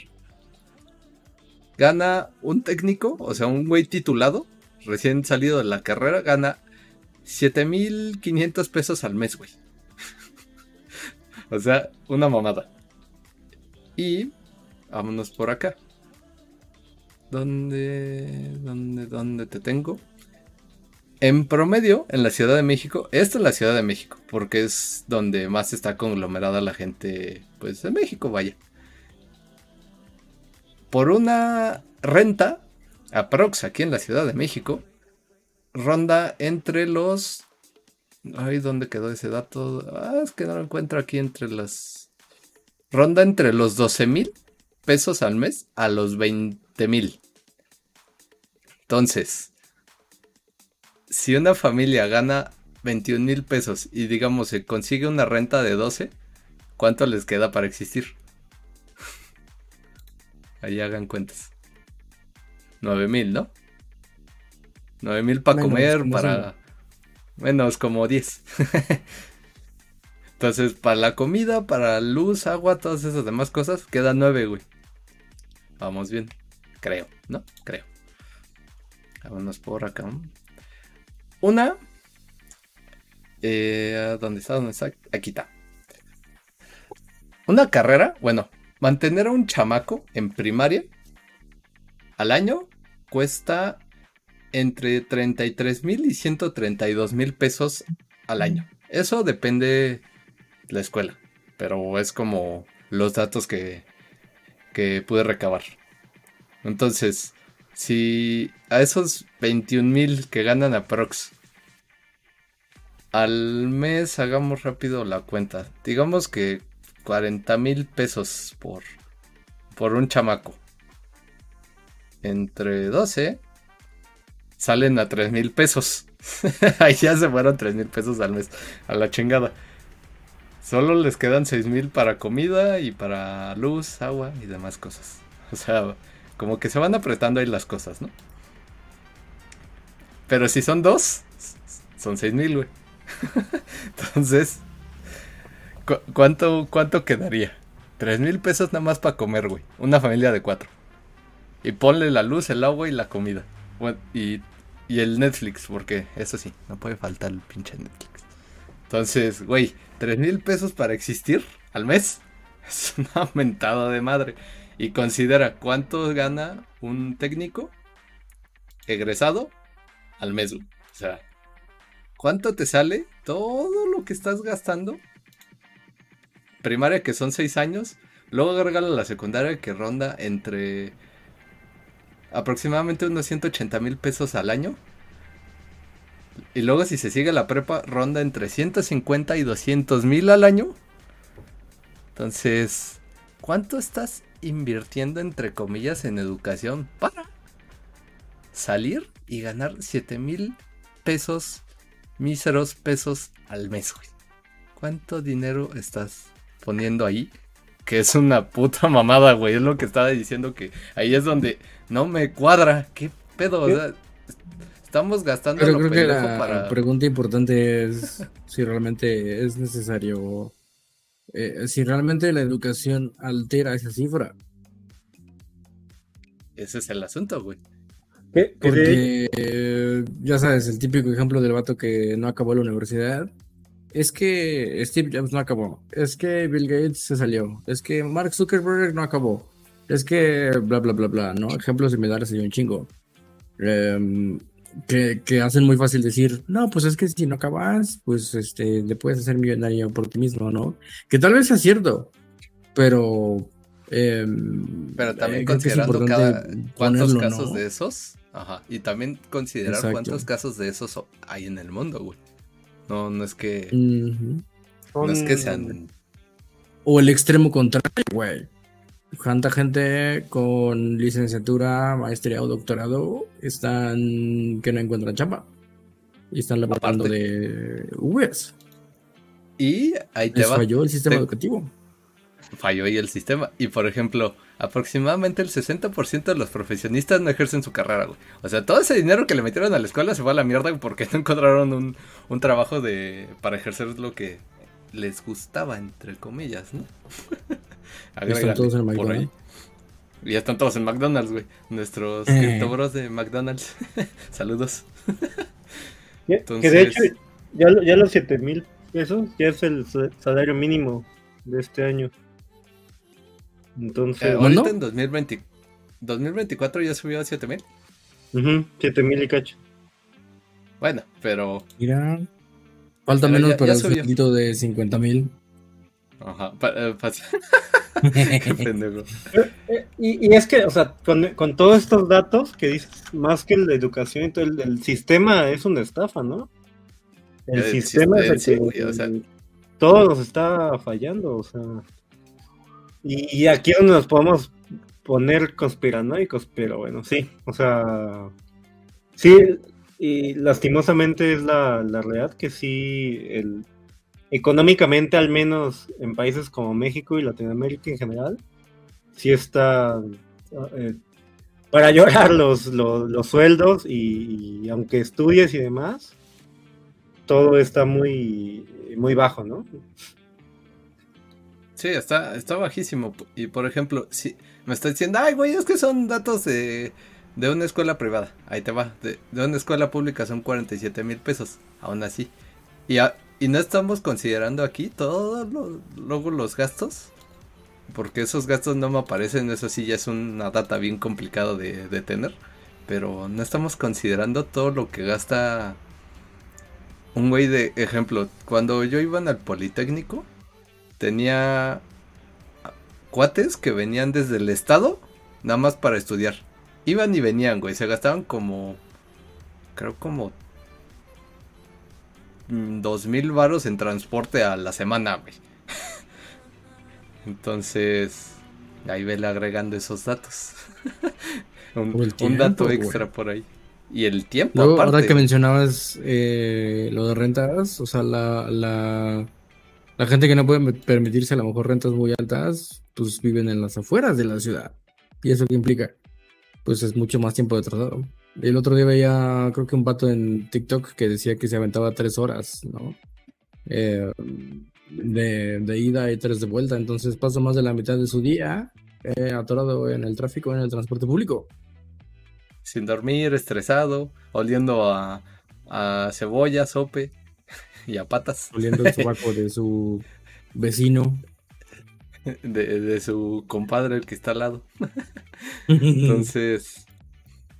Gana un técnico, o sea, un güey titulado, recién salido de la carrera, gana 7500 pesos al mes, güey. o sea, una mamada. Y vámonos por acá. ¿Dónde, dónde, dónde te tengo? En promedio, en la Ciudad de México, esta es la Ciudad de México, porque es donde más está conglomerada la gente, pues, de México, vaya. Por una renta, aprox aquí en la Ciudad de México, ronda entre los... Ay, ¿dónde quedó ese dato? Ah, es que no lo encuentro aquí entre las... Ronda entre los 12 mil pesos al mes a los 20 mil. Entonces, si una familia gana 21 mil pesos y digamos se consigue una renta de 12, ¿cuánto les queda para existir? Ahí hagan cuentas. 9 mil, ¿no? 9 mil para comer, para... Menos como 10. Entonces, para la comida, para luz, agua, todas esas demás cosas, queda 9, güey. Vamos bien. Creo, ¿no? Creo. Vámonos por acá. Una. Eh, ¿Dónde está? ¿Dónde está? Aquí está. Una carrera, bueno, mantener a un chamaco en primaria al año cuesta entre 33 mil y 132 mil pesos al año. Eso depende de la escuela, pero es como los datos que, que pude recabar. Entonces, si a esos 21 mil que ganan a Prox al mes hagamos rápido la cuenta. Digamos que 40 mil pesos por, por un chamaco. Entre 12 salen a 3 mil pesos. Ahí ya se fueron 3 mil pesos al mes. A la chingada. Solo les quedan 6 mil para comida y para luz, agua y demás cosas. O sea, como que se van apretando ahí las cosas, ¿no? Pero si son dos, son 6 mil, güey. Entonces, cuánto, ¿cuánto quedaría? 3 mil pesos nada más para comer, güey. Una familia de cuatro. Y ponle la luz, el agua y la comida. y, y el Netflix, porque eso sí, no puede faltar el pinche Netflix. Entonces, güey, 3 mil pesos para existir al mes. Es una aumentada de madre. Y considera cuánto gana un técnico egresado al mes. O sea, ¿cuánto te sale todo lo que estás gastando? Primaria que son seis años, luego agregale la secundaria que ronda entre aproximadamente unos 180 mil pesos al año. Y luego si se sigue la prepa, ronda entre 150 y 200 mil al año. Entonces, ¿cuánto estás invirtiendo entre comillas en educación para salir y ganar 7 mil pesos, míseros pesos al mes, güey? ¿Cuánto dinero estás poniendo ahí? Que es una puta mamada, güey. Es lo que estaba diciendo que ahí es donde no me cuadra. ¿Qué pedo? O sea, estamos gastando Pero lo creo que la para. pregunta importante es si realmente es necesario, eh, si realmente la educación altera esa cifra. Ese es el asunto, güey. De- Porque, eh, ya sabes, el típico ejemplo del vato que no acabó la universidad. Es que Steve Jobs no acabó. Es que Bill Gates se salió. Es que Mark Zuckerberg no acabó. Es que bla, bla, bla, bla, ¿no? Ejemplos similares hay un chingo. Em, que, que hacen muy fácil decir, no, pues es que si no acabas, pues este, te puedes hacer millonario por ti mismo, ¿no? Que tal vez sea cierto, pero... em, Pero también eh, que es considerando cada cuántos ponerlo, casos ¿no? de esos. Ajá. Y también considerar Exacto. cuántos casos de esos hay en el mundo, güey. No, no es que. No es que sean. O el extremo contrario, güey. Tanta gente con licenciatura, maestría o doctorado están que no encuentran chamba. Y están levantando de Ubers. Y ahí te Les va. falló el sistema te- educativo. Falló ahí el sistema. Y por ejemplo, aproximadamente el 60% de los profesionistas no ejercen su carrera, güey. O sea, todo ese dinero que le metieron a la escuela se fue a la mierda porque no encontraron un, un trabajo de para ejercer lo que les gustaba, entre comillas, ¿no? Agrégale todos en por ahí. McDonald's. Ya están todos en McDonald's, güey. Nuestros Eh. criptobros de McDonald's. Saludos. Que, Entonces- que de hecho, ya, ya los 7 mil pesos ya es el sa- salario mínimo de este año. Entonces, Eh, ¿Cuándo? ahorita en 2020, 2024 ya subió a 7000. ujú, 7 mil y cacho. Bueno, pero. Mira. Falta Pero menos ya- para ya el subió. de 50 mil. Ajá. pa- eh, pa- Qué pendejo. Eh, Y, y es que, o sea, con, con todos estos datos que dices, más que la educación y todo, el, el sistema es una estafa, ¿no? El El sistema es el sí, que güey, o sea. todo nos está fallando, o sea. Y, y aquí es donde nos podemos poner conspiranoicos, pero bueno, sí, o sea, sí, y lastimosamente es la, la realidad que sí, el, económicamente al menos en países como México y Latinoamérica en general, sí está eh, para llorar los, los, sueldos y, y aunque estudies y demás, todo está muy, muy bajo, ¿no? Sí, está, está bajísimo. Y por ejemplo, si me está diciendo, ay, güey, es que son datos de, de una escuela privada. Ahí te va. De, de una escuela pública son 47 mil pesos. Aún así. Y, a- y no estamos considerando aquí todos los, luego los gastos. Porque esos gastos no me aparecen. Eso sí, ya es una data bien complicado de, de tener. Pero no estamos considerando todo lo que gasta un güey de ejemplo. Cuando yo iba al Politécnico tenía cuates que venían desde el estado nada más para estudiar. Iban y venían, güey. Se gastaban como. Creo como. Mm, Dos mil varos en transporte a la semana, güey. Entonces. Ahí vele agregando esos datos. un, dato extra por ahí. Y el tiempo, Luego, aparte. ahora que mencionabas eh, lo de rentas, o sea, la, la, la gente que no puede permitirse a lo mejor rentas muy altas, pues viven en las afueras de la ciudad. ¿Y eso qué implica? Pues es mucho más tiempo de traslado. El otro día veía, creo que un pato en TikTok que decía que se aventaba tres horas, ¿no? Eh, de, de ida y tres de vuelta. Entonces pasa más de la mitad de su día eh, atorado en el tráfico, en el transporte público. sin dormir, estresado, oliendo a, a cebolla, sope y a patas oliendo el sobaco de su vecino. de, de su compadre, el que está al lado. Entonces,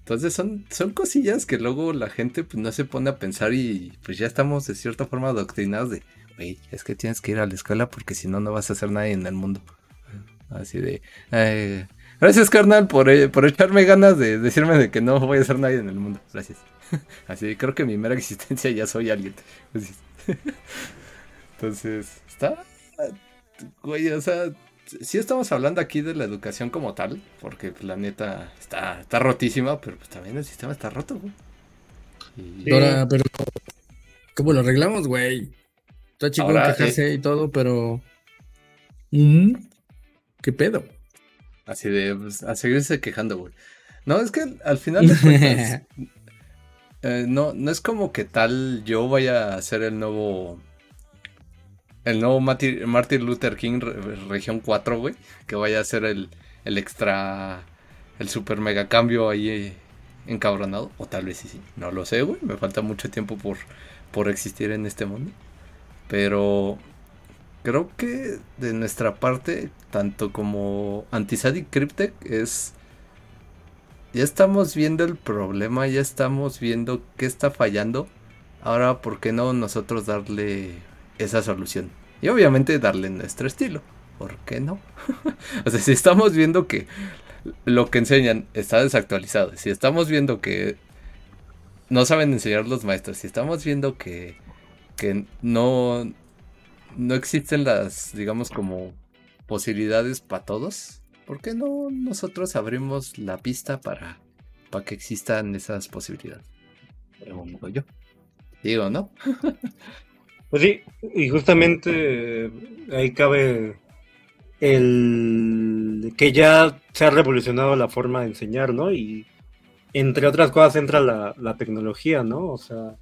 Entonces son, son cosillas que luego la gente pues, no se pone a pensar y pues ya estamos de cierta forma adoctrinados de, güey, es que tienes que ir a la escuela porque si no, no vas a hacer nadie en el mundo. Así de, eh, gracias carnal por, eh, por echarme ganas de decirme de que no voy a ser nadie en el mundo. Gracias. Así creo que mi mera existencia ya soy alguien. Entonces, está, güey, o sea, sí estamos hablando aquí de la educación como tal, porque la neta está, está rotísima, pero pues también el sistema está roto, güey. Ahora, pero ¿cómo lo arreglamos, güey? Está chico quejarse eh, y todo, pero... ¿Qué pedo? Así de, pues, a seguirse quejando, güey. No, es que al final de eh, no, no es como que tal yo vaya a ser el nuevo el nuevo Martin, Luther King Región 4, güey. Que vaya a ser el, el extra. El super mega cambio ahí eh, encabronado. O tal vez sí, sí. No lo sé, güey. Me falta mucho tiempo por, por existir en este mundo. Pero creo que de nuestra parte, tanto como Antisad y es. Ya estamos viendo el problema, ya estamos viendo qué está fallando. Ahora, ¿por qué no nosotros darle esa solución. Y obviamente darle nuestro estilo. ¿Por qué no? o sea, si estamos viendo que lo que enseñan está desactualizado, si estamos viendo que no saben enseñar los maestros, si estamos viendo que, que no, no existen las, digamos, como posibilidades para todos, ¿por qué no nosotros abrimos la pista para, para que existan esas posibilidades? Pregunto yo. Digo, ¿no? Pues sí, y justamente ahí cabe el que ya se ha revolucionado la forma de enseñar, ¿no? Y entre otras cosas entra la, tecnología, ¿no? O sea,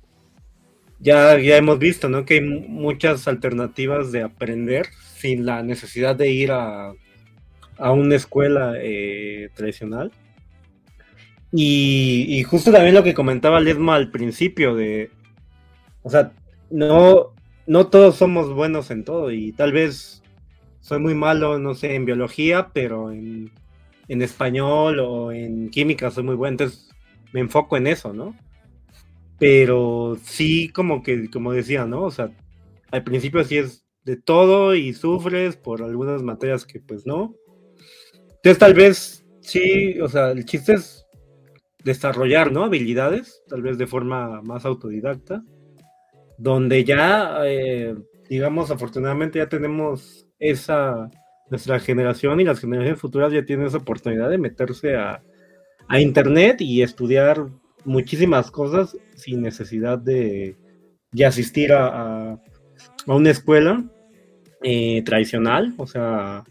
ya, ya hemos visto, ¿no? Que hay muchas alternativas de aprender sin la necesidad de ir a, una escuela eh, tradicional. Y, y, justo también lo que comentaba Lesma al principio de, o sea, no, no todos somos buenos en todo y tal vez soy muy malo, no sé, en biología, pero en, español o en química soy muy bueno, entonces me enfoco en eso, ¿no? Pero sí, como que, como decía, ¿no? O sea, al principio sí es de todo y sufres por algunas materias que pues no. Entonces tal vez sí, o sea, el chiste es desarrollar, ¿no? Habilidades, tal vez de forma más autodidacta donde ya, eh, digamos, afortunadamente ya tenemos esa, nuestra generación y las generaciones futuras ya tienen esa oportunidad de meterse a, Internet y estudiar muchísimas cosas sin necesidad de, asistir a, una escuela eh, tradicional, o sea,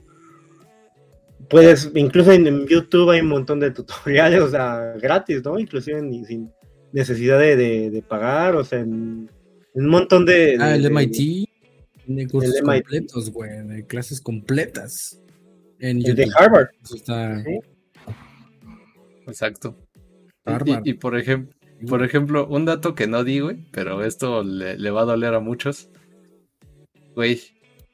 puedes, incluso en, YouTube hay un montón de tutoriales, o sea, gratis, ¿no? Inclusive sin necesidad de, de pagar, o sea, en, un montón de. ah, el MIT. De cursos completos, güey. De clases completas. En el de Harvard. Exacto. Y, por ejemplo. Por ejemplo, un dato que no di, güey, pero esto le, va a doler a muchos. Güey,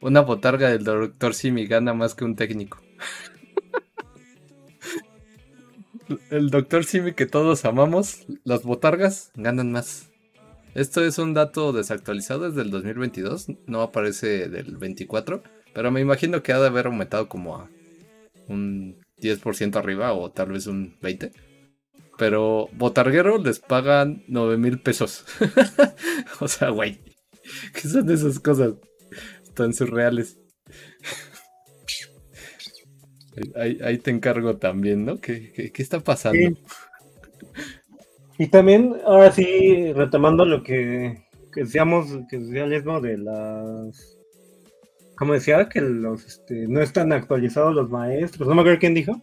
una botarga del doctor Simi gana más que un técnico. El doctor Simi que todos amamos, las botargas ganan más. Esto es un dato desactualizado, es del 2022, no aparece del 24, pero me imagino que ha de haber aumentado como a un 10% arriba o tal vez un 20%. Pero Botarguero les pagan 9 mil pesos. o sea, güey, ¿qué son esas cosas tan surreales? ahí, te encargo también, ¿no? ¿Qué, está pasando? Y también, ahora sí, retomando lo que, decíamos, que decía Lesmo de las. Como decía, que los este, no están actualizados los maestros. No me acuerdo quién dijo.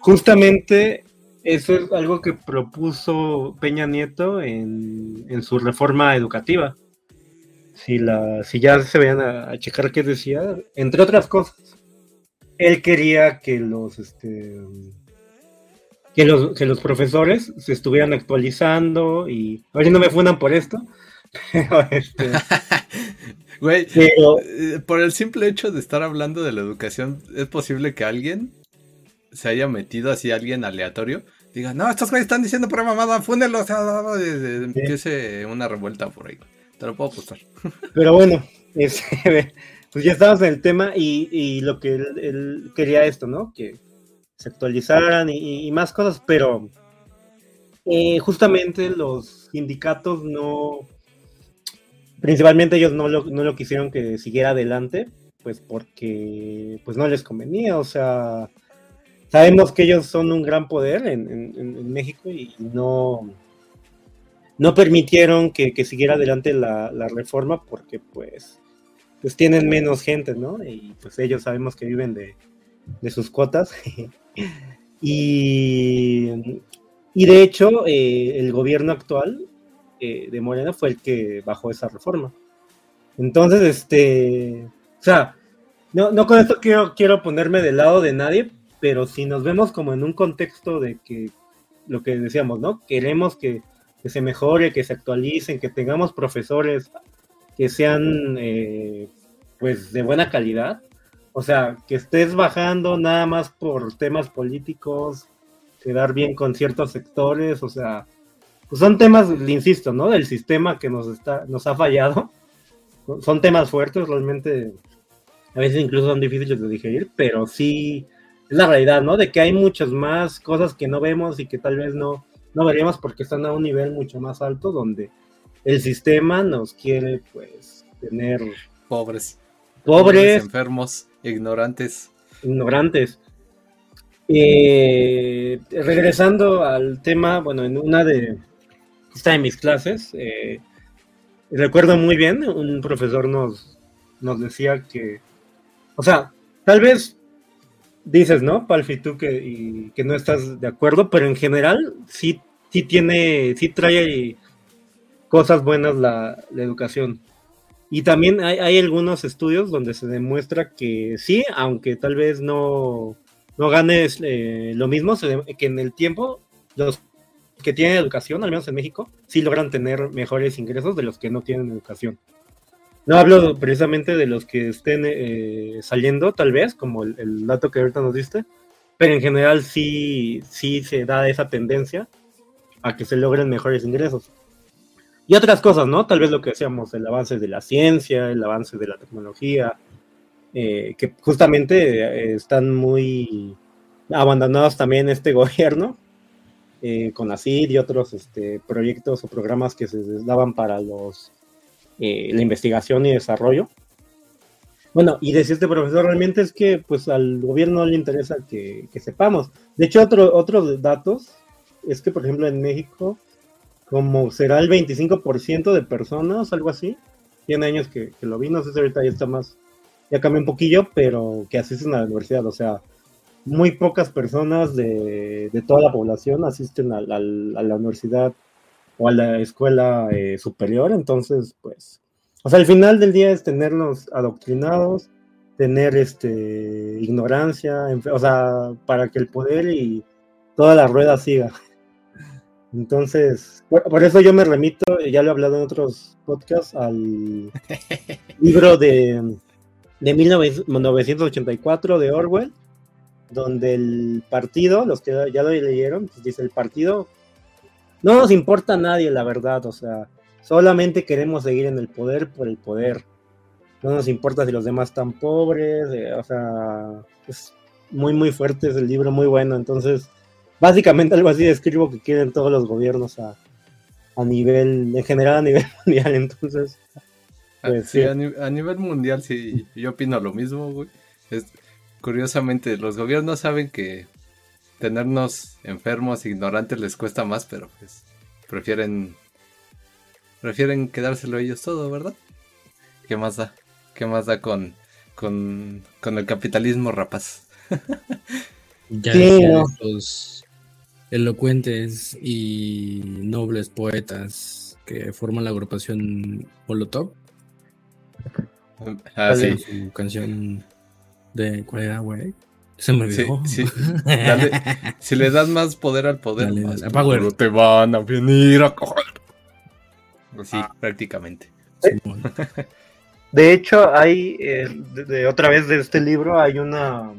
Justamente eso es algo que propuso Peña Nieto en, su reforma educativa. Si, la, si ya se veían a, a checar qué decía, entre otras cosas, él quería que los este, que los, que los profesores se estuvieran actualizando y a ver si no me fundan por esto. Este, Güey, eh, por el simple hecho de estar hablando de la educación, es posible que alguien se haya metido así, alguien aleatorio, digan, no, estos güeyes están diciendo pura mamada, fúndelos, empiece una revuelta por ahí. Te lo puedo apostar. Pero bueno, pues ya estamos en el tema y, lo que él, quería esto, ¿no? Que se actualizaran y, más cosas, pero eh, justamente los sindicatos no, principalmente ellos no lo, no lo quisieron que siguiera adelante, pues porque pues no les convenía, o sea, sabemos que ellos son un gran poder en, México y no, no permitieron que, siguiera adelante la, reforma porque pues, pues tienen menos gente, ¿no? Y pues ellos sabemos que viven de, sus cuotas. y, y, de hecho, eh, el gobierno actual eh, de Morena fue el que bajó esa reforma. Entonces, este, o sea, no, no con esto quiero, quiero ponerme del lado de nadie, pero si nos vemos como en un contexto de que lo que decíamos, ¿no? Queremos que, se mejore, que se actualicen, que tengamos profesores que sean eh, pues de buena calidad. O sea, que estés bajando nada más por temas políticos, quedar bien con ciertos sectores, o sea, pues son temas, le insisto, ¿no? Del sistema que nos está, nos ha fallado. Son temas fuertes, realmente a veces incluso son difíciles de digerir, pero sí es la realidad, ¿no? De que hay muchas más cosas que no vemos y que tal vez no, no veríamos porque están a un nivel mucho más alto donde el sistema nos quiere, pues, tener... Pobres. Pobres. enfermos, ignorantes. Ignorantes. Eh, regresando al tema, bueno, en una de, esta de mis clases, eh, recuerdo muy bien, un profesor nos, nos decía que, o sea, tal vez dices, ¿no, Palfi, tú que, que no estás de acuerdo, pero en general sí, sí tiene, sí trae cosas buenas la, educación. Y también hay, algunos estudios donde se demuestra que sí, aunque tal vez no, no ganes eh, lo mismo, que en el tiempo los que tienen educación, al menos en México, sí logran tener mejores ingresos de los que no tienen educación. No hablo precisamente de los que estén eh, saliendo, tal vez, como el, dato que ahorita nos diste, pero en general sí, sí se da esa tendencia a que se logren mejores ingresos. Y otras cosas, ¿no? Tal vez lo que decíamos, el avance de la ciencia, el avance de la tecnología, eh, que justamente eh, están muy abandonados también este gobierno, con la y otros este, proyectos o programas que se daban para los eh, la investigación y desarrollo. Bueno, y decía este profesor realmente es que pues al gobierno no le interesa que, sepamos. De hecho, otro, otros datos es que, por ejemplo, en México, como será el 25% de personas, algo así, tiene años que, lo vi, no sé si ahorita ya está más, ya cambió un poquillo, pero que asisten a la universidad, o sea, muy pocas personas de, toda la población asisten a la universidad o a la escuela eh, superior. Entonces, pues, o sea, al final del día es tenernos adoctrinados, tener este ignorancia, o sea, para que el poder y toda la rueda siga. Entonces, por, eso yo me remito, ya lo he hablado en otros podcasts, al libro de, de 1984 de Orwell, donde el partido, los que ya lo leyeron, pues dice el partido no nos importa a nadie, la verdad, o sea, solamente queremos seguir en el poder por el poder. No nos importa si los demás están pobres, eh, o sea, es muy, muy fuerte, es el libro muy bueno. Entonces, básicamente algo así describo que quieren todos los gobiernos a, nivel, en general a nivel mundial. Entonces, pues, sí, A, nivel mundial sí, yo opino lo mismo, güey. Es, curiosamente, los gobiernos saben que tenernos enfermos, ignorantes les cuesta más, pero pues prefieren prefieren quedárselo ellos todo, ¿verdad? ¿Qué más da? ¿Qué más da con con, el capitalismo rapaz? ya los elocuentes y nobles poetas que forman la agrupación Molotov. Ah, sí. Su canción de ¿cuál era, güey? Se me olvidó. si le das más poder al poder, más te van a venir a coger. Sí, ah. prácticamente. De hecho, hay, eh, de, otra vez de este libro, hay una.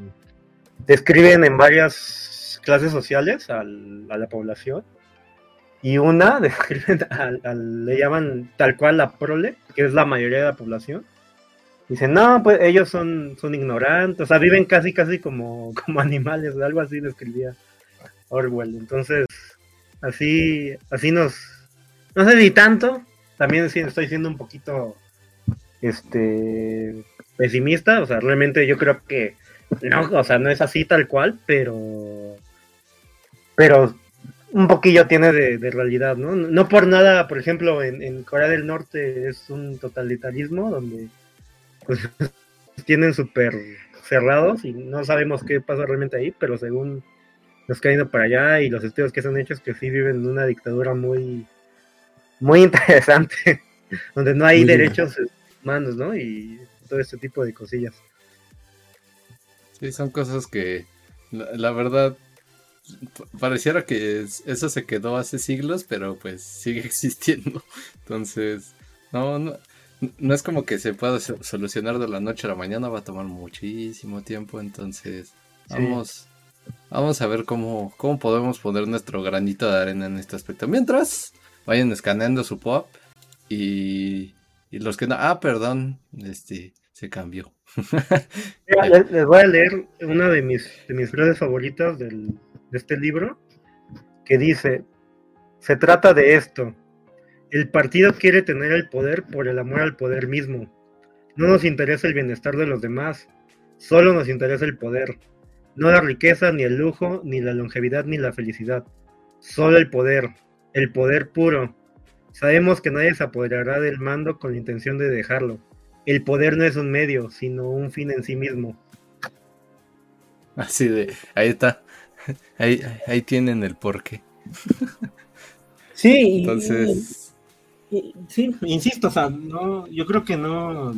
Describen en varias clases sociales a la población. Y una le llaman tal cual la prole, que es la mayoría de la población. Dicen, no, pues ellos son, son ignorantes, o sea, viven casi, casi como, como animales, algo así describía Orwell. Entonces, así, así nos, no sé ni tanto, también estoy siendo un poquito, este, pesimista, o sea, realmente yo creo que no, o sea, no es así tal cual, pero, pero un poquillo tiene de, realidad, ¿no? No por nada, por ejemplo, en, Corea del Norte es un totalitarismo donde pues, tienen súper cerrados y no sabemos qué pasa realmente ahí, pero según los que han ido para allá y los estudios que se han hecho es que sí viven en una dictadura muy, muy interesante, donde no hay derechos humanos, ¿no? Y todo este tipo de cosillas. Sí, son cosas que la verdad pareciera que eso se quedó hace siglos, pero pues sigue existiendo. Entonces, no, no, no es como que se pueda solucionar de la noche a la mañana, va a tomar muchísimo tiempo, entonces vamos, vamos a ver cómo, cómo podemos poner nuestro granito de arena en este aspecto. Mientras, vayan escaneando su pop y, y los que no, ah, perdón, este, se cambió. les, voy a leer una de mis, de mis frases favoritas del, de este libro, que dice, se trata de esto, el partido quiere tener el poder por el amor al poder mismo. No nos interesa el bienestar de los demás, solo nos interesa el poder. No la riqueza, ni el lujo, ni la longevidad, ni la felicidad. Solo el poder, el poder puro. Sabemos que nadie se apoderará del mando con la intención de dejarlo. El poder no es un medio, sino un fin en sí mismo. Así de, ahí está. Ahí, ahí tienen el porqué. Sí, entonces. sí, insisto, o sea, no, yo creo que no.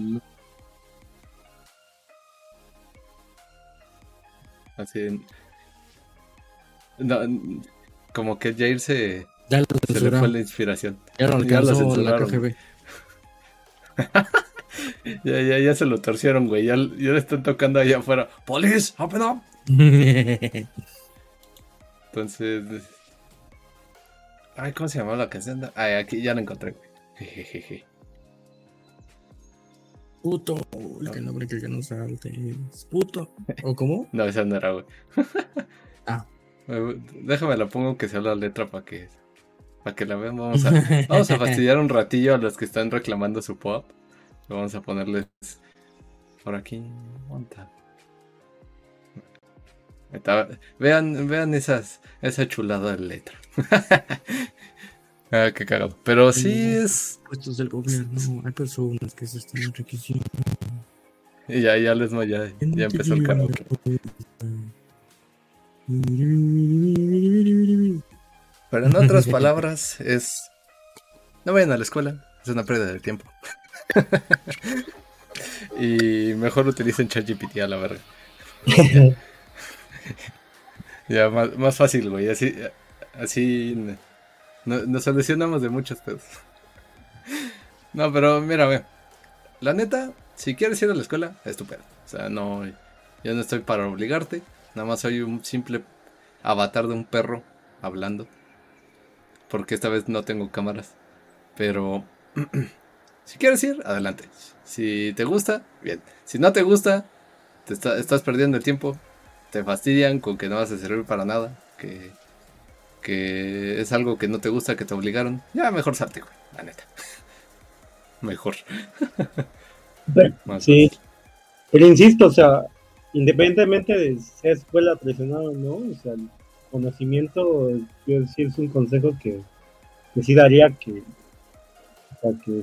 Así. No, como que Jair se, ya se le fue la inspiración. Ya, lo ya lo censuraron. ya, ya, ya se lo torcieron, güey. Ya, ya le están tocando allá afuera. ¡Police! ¡Open up! Entonces. Ay, ¿cómo se llamaba la canción? Ay, aquí ya la encontré, Jejeje. Puto. El nombre que no salte. Puto. ¿O cómo? no, esa no era, güey. ah. Déjame la pongo que sea la letra para que. Para que la vean. Vamos a, vamos a fastidiar un ratillo a los que están reclamando su pop. Vamos a ponerles. Por aquí. Monta vean, vean esas, esa chulada de letra. ah, qué cagado. Pero sí es. Puestos del gobierno, hay personas que se están enriqueciendo. Y ya, ya les ya, ya empezó el karaoke. Pero en otras palabras, es. No vayan a la escuela, es una pérdida de tiempo. y mejor utilicen ChatGPT a la verga. Ya, más, fácil, güey. Así, así nos solucionamos de muchos pedos. no, pero mira, güey. La neta, si quieres ir a la escuela, estupendo. O sea, no, yo no estoy para obligarte. Nada más soy un simple avatar de un perro hablando. Porque esta vez no tengo cámaras. Pero si quieres ir, adelante. Si te gusta, bien. Si no te gusta, te estás perdiendo el tiempo te fastidian con que no vas a servir para nada, que, que es algo que no te gusta, que te obligaron, ya mejor salte, güey, la neta. mejor. sí. Pero insisto, o sea, independientemente de ser escuela tradicional o no, o sea, el conocimiento, yo sí es un consejo que, que sí daría que,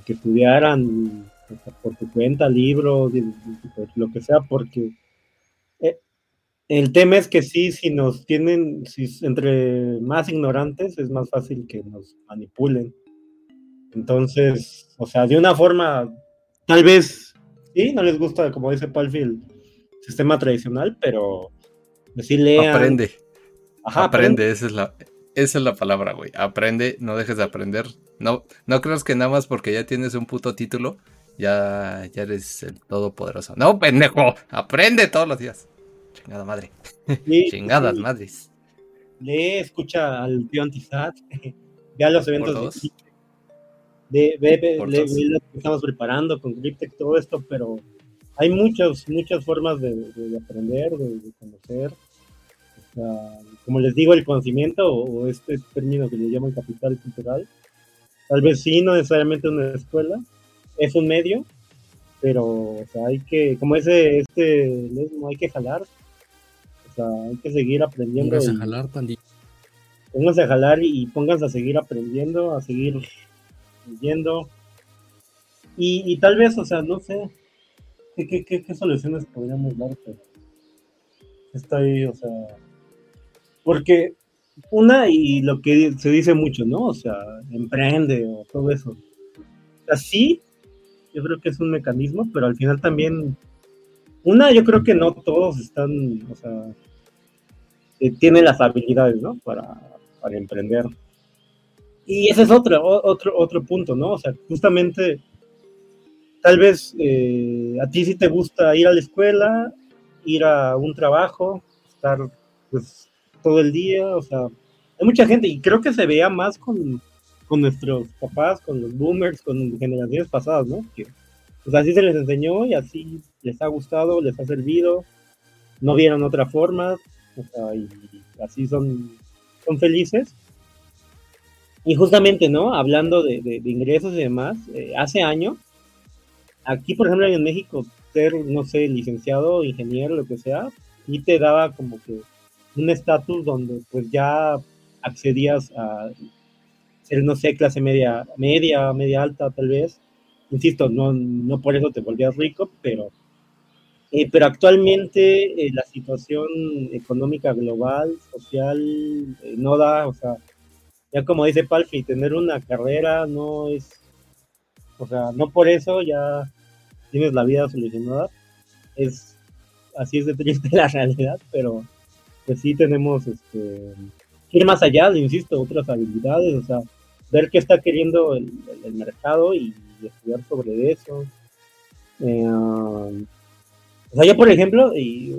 que, estudiaran por tu cuenta, libros, lo que sea, porque el tema es que sí, si nos tienen, si entre más ignorantes, es más fácil que nos manipulen. Entonces, o sea, de una forma, tal vez, sí, no les gusta, como dice Palfi, el sistema tradicional, pero decirle. Aprende. Ajá, aprende, Esa, es la, esa es la palabra, güey. Aprende, no dejes de aprender. No, no creas que nada más porque ya tienes un puto título, ya, ya eres el todopoderoso. No, pendejo, aprende todos los días. Chingada madre. Chingadas madres. lee, escucha al tío Antisat, vea los eventos de, ve, ve, ve, lo que estamos preparando con Cryptech, todo esto, pero hay muchas, muchas formas de, de aprender, de, conocer. O sea, como les digo, el conocimiento o, este término que le llaman capital cultural, tal vez sí, no necesariamente una escuela, es un medio, pero o sea, hay que, como ese, este, hay que jalar, sea, hay que seguir aprendiendo. Pónganse a jalar, pandilla. Pónganse a jalar y, pónganse a seguir aprendiendo, a seguir leyendo. Y, y tal vez, o sea, no sé, ¿qué, qué, qué, qué soluciones podríamos dar? Estoy, o sea, porque una y lo que se dice mucho, ¿no? O sea, emprende o todo eso. Así, yo creo que es un mecanismo, pero al final también, una, yo creo que no todos están, o sea, tienen las habilidades, ¿no? Para, para emprender. Y ese es otro, otro, otro punto, ¿no? O sea, justamente, tal vez eh, a ti sí te gusta ir a la escuela, ir a un trabajo, estar pues todo el día, o sea, hay mucha gente y creo que se vea más con, con nuestros papás, con los boomers, con generaciones pasadas, ¿no? Que pues así se les enseñó y así les ha gustado, les ha servido, no vieron otra forma, o sea, y así son, son felices. Y justamente, ¿no? Hablando de, de, ingresos y demás, eh, hace años, aquí, por ejemplo, en México, ser, no sé, licenciado, ingeniero, lo que sea, y te daba como que un estatus donde pues ya accedías a ser, no sé, clase media, media, media alta tal vez. Insisto, no, no por eso te volvías rico, pero, eh, pero actualmente eh, la situación económica global, social, eh, no da, o sea, ya como dice Palfi, tener una carrera no es, o sea, no por eso ya tienes la vida solucionada. Es, así es de triste la realidad, pero pues sí tenemos este, ir más allá, insisto, otras habilidades, o sea, ver qué está queriendo el, mercado y, estudiar sobre eso. Eh, o sea, yo, por ejemplo, y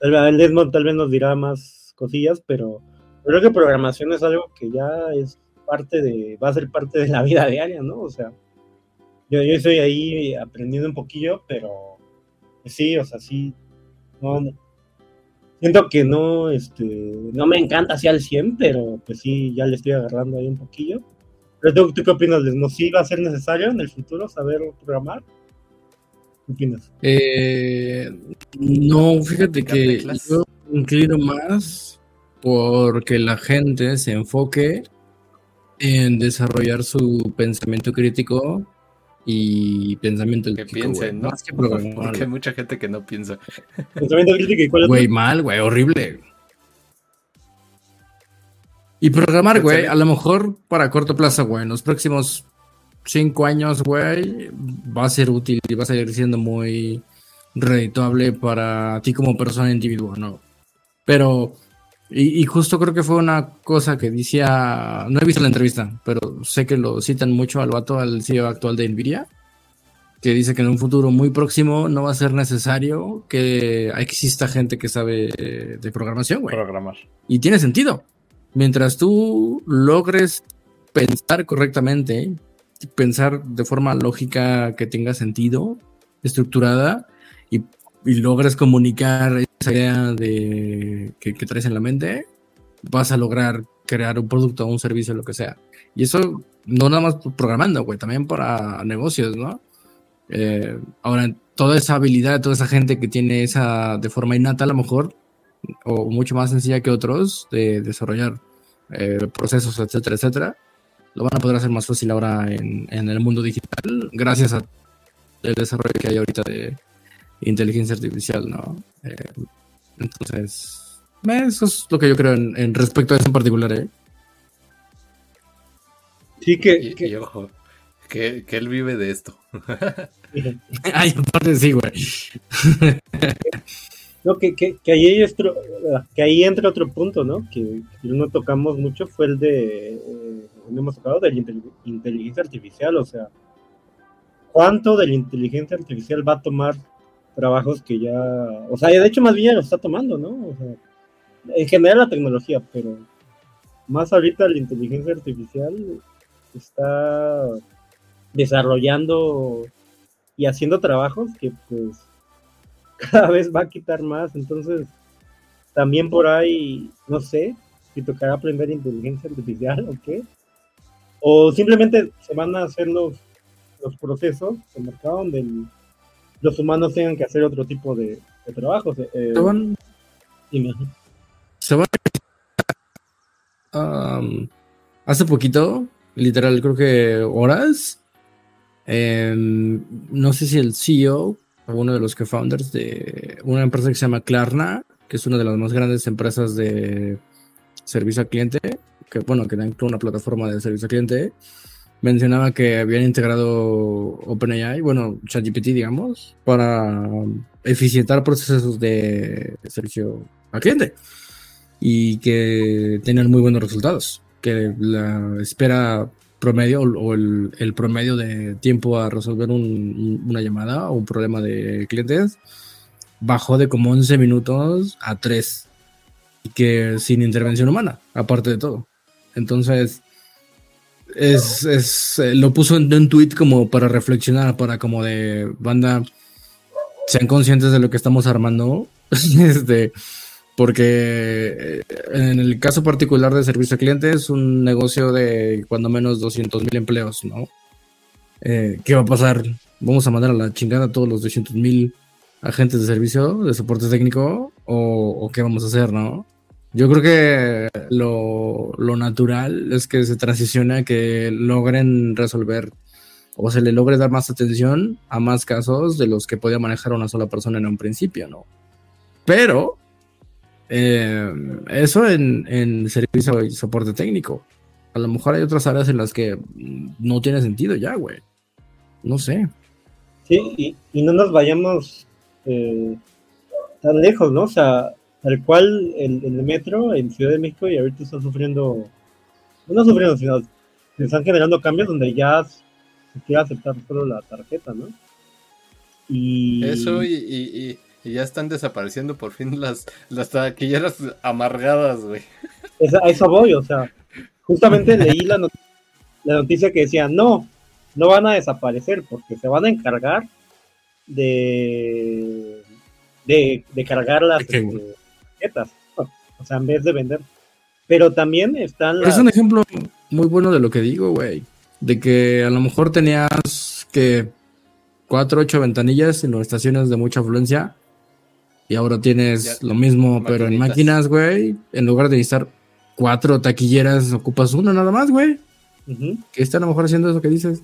el Desmond tal vez nos dirá más cosillas, pero creo que programación es algo que ya es parte de, va a ser parte de la vida diaria, ¿no? O sea, yo, yo estoy ahí aprendiendo un poquillo, pero pues sí, o sea, sí, siento que no, este, no me encanta así al 100, pero pues sí, ya le estoy agarrando ahí un poquillo. Pero ¿tú, qué opinas? ¿No sí va a ser necesario en el futuro saber programar? ¿Qué opinas? Eh, no, fíjate que yo inclino más porque la gente se enfoque en desarrollar su pensamiento crítico y pensamiento que piensen, ¿no? Porque hay mucha gente que no piensa. Pensamiento crítico y cuál es. Güey, mal, güey, horrible. Y programar, güey, a lo mejor para corto plazo, güey, en los próximos cinco años, güey, va a ser útil y va a seguir siendo muy redituable para ti como persona individual, ¿no? Pero y, justo creo que fue una cosa que decía, no he visto la entrevista, pero sé que lo citan mucho al vato, al CEO actual de Nvidia, que dice que en un futuro muy próximo no va a ser necesario que exista gente que sabe de programación, güey. Programar. Y tiene sentido. Mientras tú logres pensar correctamente, pensar de forma lógica que tenga sentido, estructurada, y, y logres comunicar esa idea de que, traes en la mente, vas a lograr crear un producto un servicio, lo que sea. Y eso no nada más programando, güey, también para negocios, ¿no? Eh, ahora, toda esa habilidad, toda esa gente que tiene esa de forma innata, a lo mejor, o mucho más sencilla que otros, de desarrollar eh, procesos, etcétera, etcétera, lo van a poder hacer más fácil ahora en, en el mundo digital, gracias al desarrollo que hay ahorita de, inteligencia artificial, ¿no? Eh, entonces, eso es lo que yo creo en, respecto a eso en particular, ¿eh? Sí, que, y, ojo, que, él vive de esto. Ay, aparte sí, güey. no, que, que, que, ahí otro, que ahí entra otro punto, ¿no? Que, no tocamos mucho fue el de, eh, hemos tocado de la inteligencia artificial, o sea, ¿cuánto de la inteligencia artificial va a tomar trabajos que ya, o sea, de hecho más bien ya lo está tomando, ¿no? O sea, en general la tecnología, pero más ahorita la inteligencia artificial está desarrollando y haciendo trabajos que pues cada vez va a quitar más, entonces también por ahí, no sé, si tocará aprender inteligencia artificial o qué, o simplemente se van a hacer los, los procesos el mercado donde los humanos tengan que hacer otro tipo de, trabajos. Eh, se van, se van hace poquito, literal, creo que horas, no sé si el CEO o uno de los que founders de una empresa que se llama Klarna, que es una de las más grandes empresas de servicio al cliente, que bueno, que dan una plataforma de servicio al cliente, mencionaba que habían integrado OpenAI, bueno, ChatGPT, digamos, para eficientar procesos de servicio al cliente y que tenían muy buenos resultados, que la espera promedio o el, promedio de tiempo a resolver una llamada o un problema de clientes bajó de como 11 minutos a 3 y que sin intervención humana, aparte de todo. Entonces, es, es eh, lo puso en un tweet como para reflexionar, para como de banda, sean conscientes de lo que estamos armando. este, porque eh, en el caso particular de servicio al cliente es un negocio de cuando menos 200 mil empleos, ¿no? Eh, ¿Qué va a pasar? ¿Vamos a mandar a la chingada a todos los 200 mil agentes de servicio, de soporte técnico? ¿O, o qué vamos a hacer, no? Yo creo que lo, natural es que se transicione a que logren resolver o se le logre dar más atención a más casos de los que podía manejar una sola persona en un principio, ¿no? Pero eh, eso en, en servicio y soporte técnico. A lo mejor hay otras áreas en las que no tiene sentido ya, güey. No sé. Sí, y, no nos vayamos eh, tan lejos, ¿no? O sea, Tal cual el, el, metro en Ciudad de México y ahorita está sufriendo, no sufriendo, sino se están generando cambios donde ya se quiere aceptar solo la tarjeta, ¿no? Y... Eso y, ya están desapareciendo por fin las, las taquilleras amargadas, güey. a eso voy, o sea, justamente leí la, la noticia que decía, no, no van a desaparecer porque se van a encargar de, de, de cargar las, o sea, en vez de vender. Pero también están Es un ejemplo muy bueno de lo que digo, güey. De que a lo mejor tenías que cuatro, ocho ventanillas en las estaciones de mucha afluencia. Y ahora tienes lo mismo, pero en máquinas, güey. En lugar de necesitar cuatro taquilleras, ocupas una nada más, güey. Que está a lo mejor haciendo eso que dices.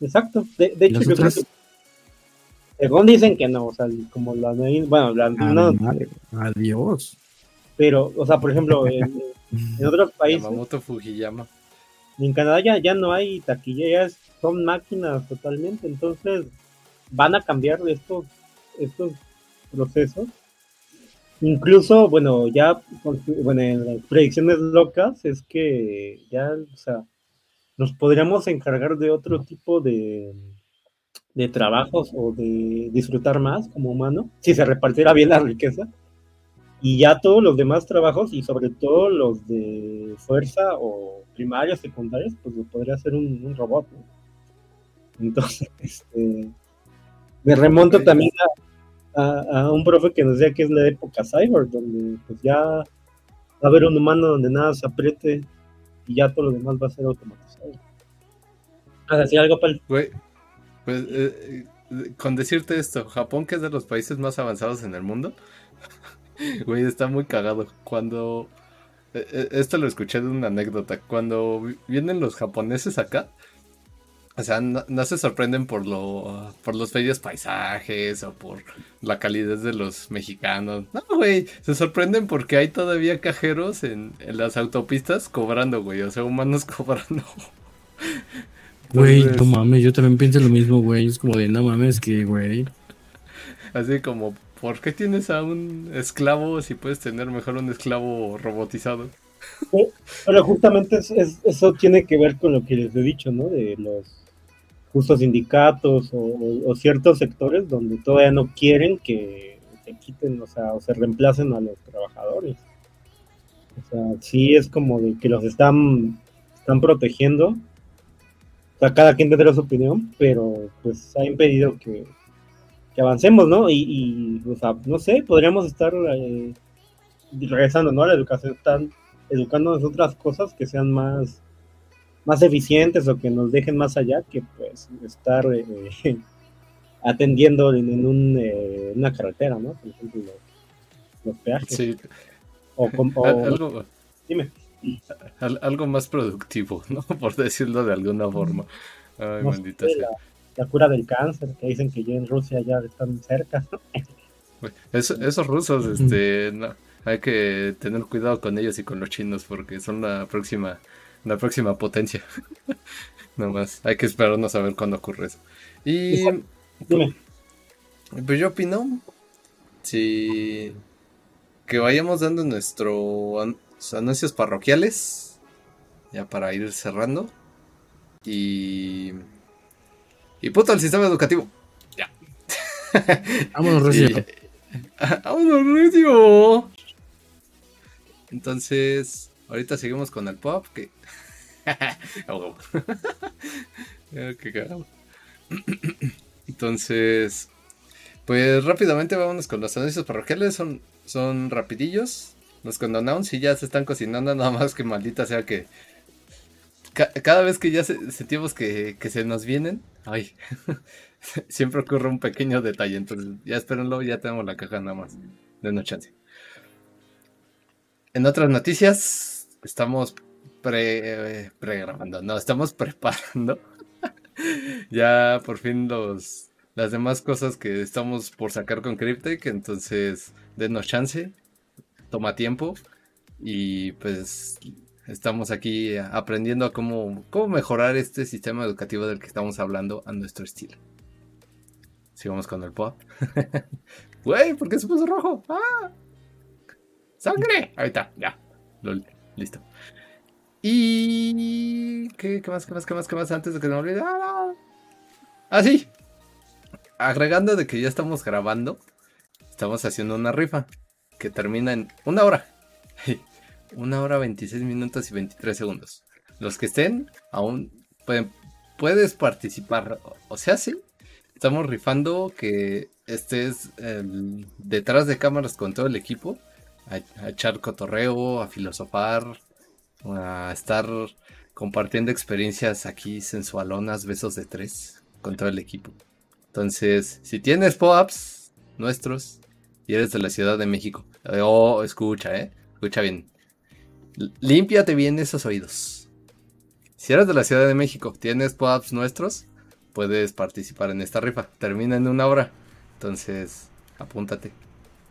Exacto. De, hecho, yo creo que según dicen que no, o sea, como la bueno, la, no, adiós. Pero, o sea, por ejemplo, en, otros países. Yamamoto Fujiyama. En Canadá ya, ya no hay taquillas, son máquinas totalmente, entonces van a cambiar estos, estos procesos. Incluso, bueno, ya, bueno, en las predicciones locas es que ya, o sea, nos podríamos encargar de otro tipo de, de trabajos o de disfrutar más como humano, si se repartiera bien la riqueza. Y ya todos los demás trabajos, y sobre todo los de fuerza o primarios, secundarios, pues lo podría hacer un, robot. Entonces, este, me remonto también a, un profe que nos decía que es la época cyber, donde pues ya va a haber un humano donde nada se apriete y ya todo lo demás va a ser automatizado. ¿Así algo, para pues eh, eh, con decirte esto, Japón, que es de los países más avanzados en el mundo, güey, está muy cagado. Cuando. Eh, esto lo escuché de una anécdota. Cuando vienen los japoneses acá, o sea, no, se sorprenden por lo por los bellos paisajes o por la calidez de los mexicanos. No, güey, se sorprenden porque hay todavía cajeros en, en las autopistas cobrando, güey, o sea, humanos cobrando. Güey, no mames, yo también pienso lo mismo, güey. Es como de, no mames, que, güey. Así como, ¿por qué tienes a un esclavo si puedes tener mejor un esclavo robotizado? pero justamente eso tiene que ver con lo que les he dicho, ¿no? De los justos sindicatos o, ciertos sectores donde todavía no quieren que se quiten, o sea, o se reemplacen a los trabajadores. O sea, sí es como de que los están, están protegiendo. O sea, cada quien tendrá su opinión, pero pues ha impedido que, que avancemos, ¿no? Y, y o sea, no sé, podríamos estar eh, regresando, ¿no? A la educación, están educándonos otras cosas que sean más, más eficientes o que nos dejen más allá que pues estar eh, atendiendo en, un, eh, una carretera, ¿no? Por ejemplo, los, peajes. Sí. O, algo, dime. Algo más productivo, ¿no? Por decirlo de alguna forma. Ay, maldita sea. La, cura del cáncer, que dicen que ya en Rusia ya están cerca. esos rusos, este, no, hay que tener cuidado con ellos y con los chinos porque son la próxima, la próxima potencia. más hay que esperarnos a ver cuándo ocurre eso. Y pues, pues yo opino si que vayamos dando anuncios parroquiales ya para ir cerrando y y puto el sistema educativo. Ya. Vámonos, Recio. Vámonos, Recio. Entonces, ahorita seguimos con el pop. Que... Entonces, pues rápidamente vámonos con los anuncios parroquiales. Son, son rapidillos. Los condonados y ya se están cocinando. Nada más que maldita sea que cada vez que ya sentimos que, que, se nos vienen, ay, siempre ocurre un pequeño detalle. Entonces, ya espérenlo, ya tenemos la caja nada más. Denos chance. En otras noticias, estamos pre, grabando, no, estamos preparando ya por fin los las demás cosas que estamos por sacar con Cryptek, entonces denos chance, toma tiempo y pues estamos aquí aprendiendo a cómo, cómo mejorar este sistema educativo del que estamos hablando a nuestro estilo. Sigamos con el pop. Güey, ¿por qué se puso rojo? ¡Ah! ¡Sangre! Ahí está, ya. listo. Y. ¿Qué, más, qué más, qué más, qué más? Antes de que me olvide. Ah, sí. Agregando de que ya estamos grabando, estamos haciendo una rifa que termina en una hora. una hora 26 minutos y 23 segundos. Los que estén, aún pueden, puedes participar. O sea, sí. Estamos rifando que estés detrás de cámaras con todo el equipo a, echar cotorreo, a filosofar, a estar compartiendo experiencias aquí sensualonas, besos de tres, con todo el equipo. Entonces, si tienes POAPs nuestros y eres de la Ciudad de México, oh, escucha, eh, escucha bien. Límpiate bien esos oídos. Si eres de la Ciudad de México, tienes POAPs nuestros, puedes participar en esta rifa. Termina en una hora. Entonces, apúntate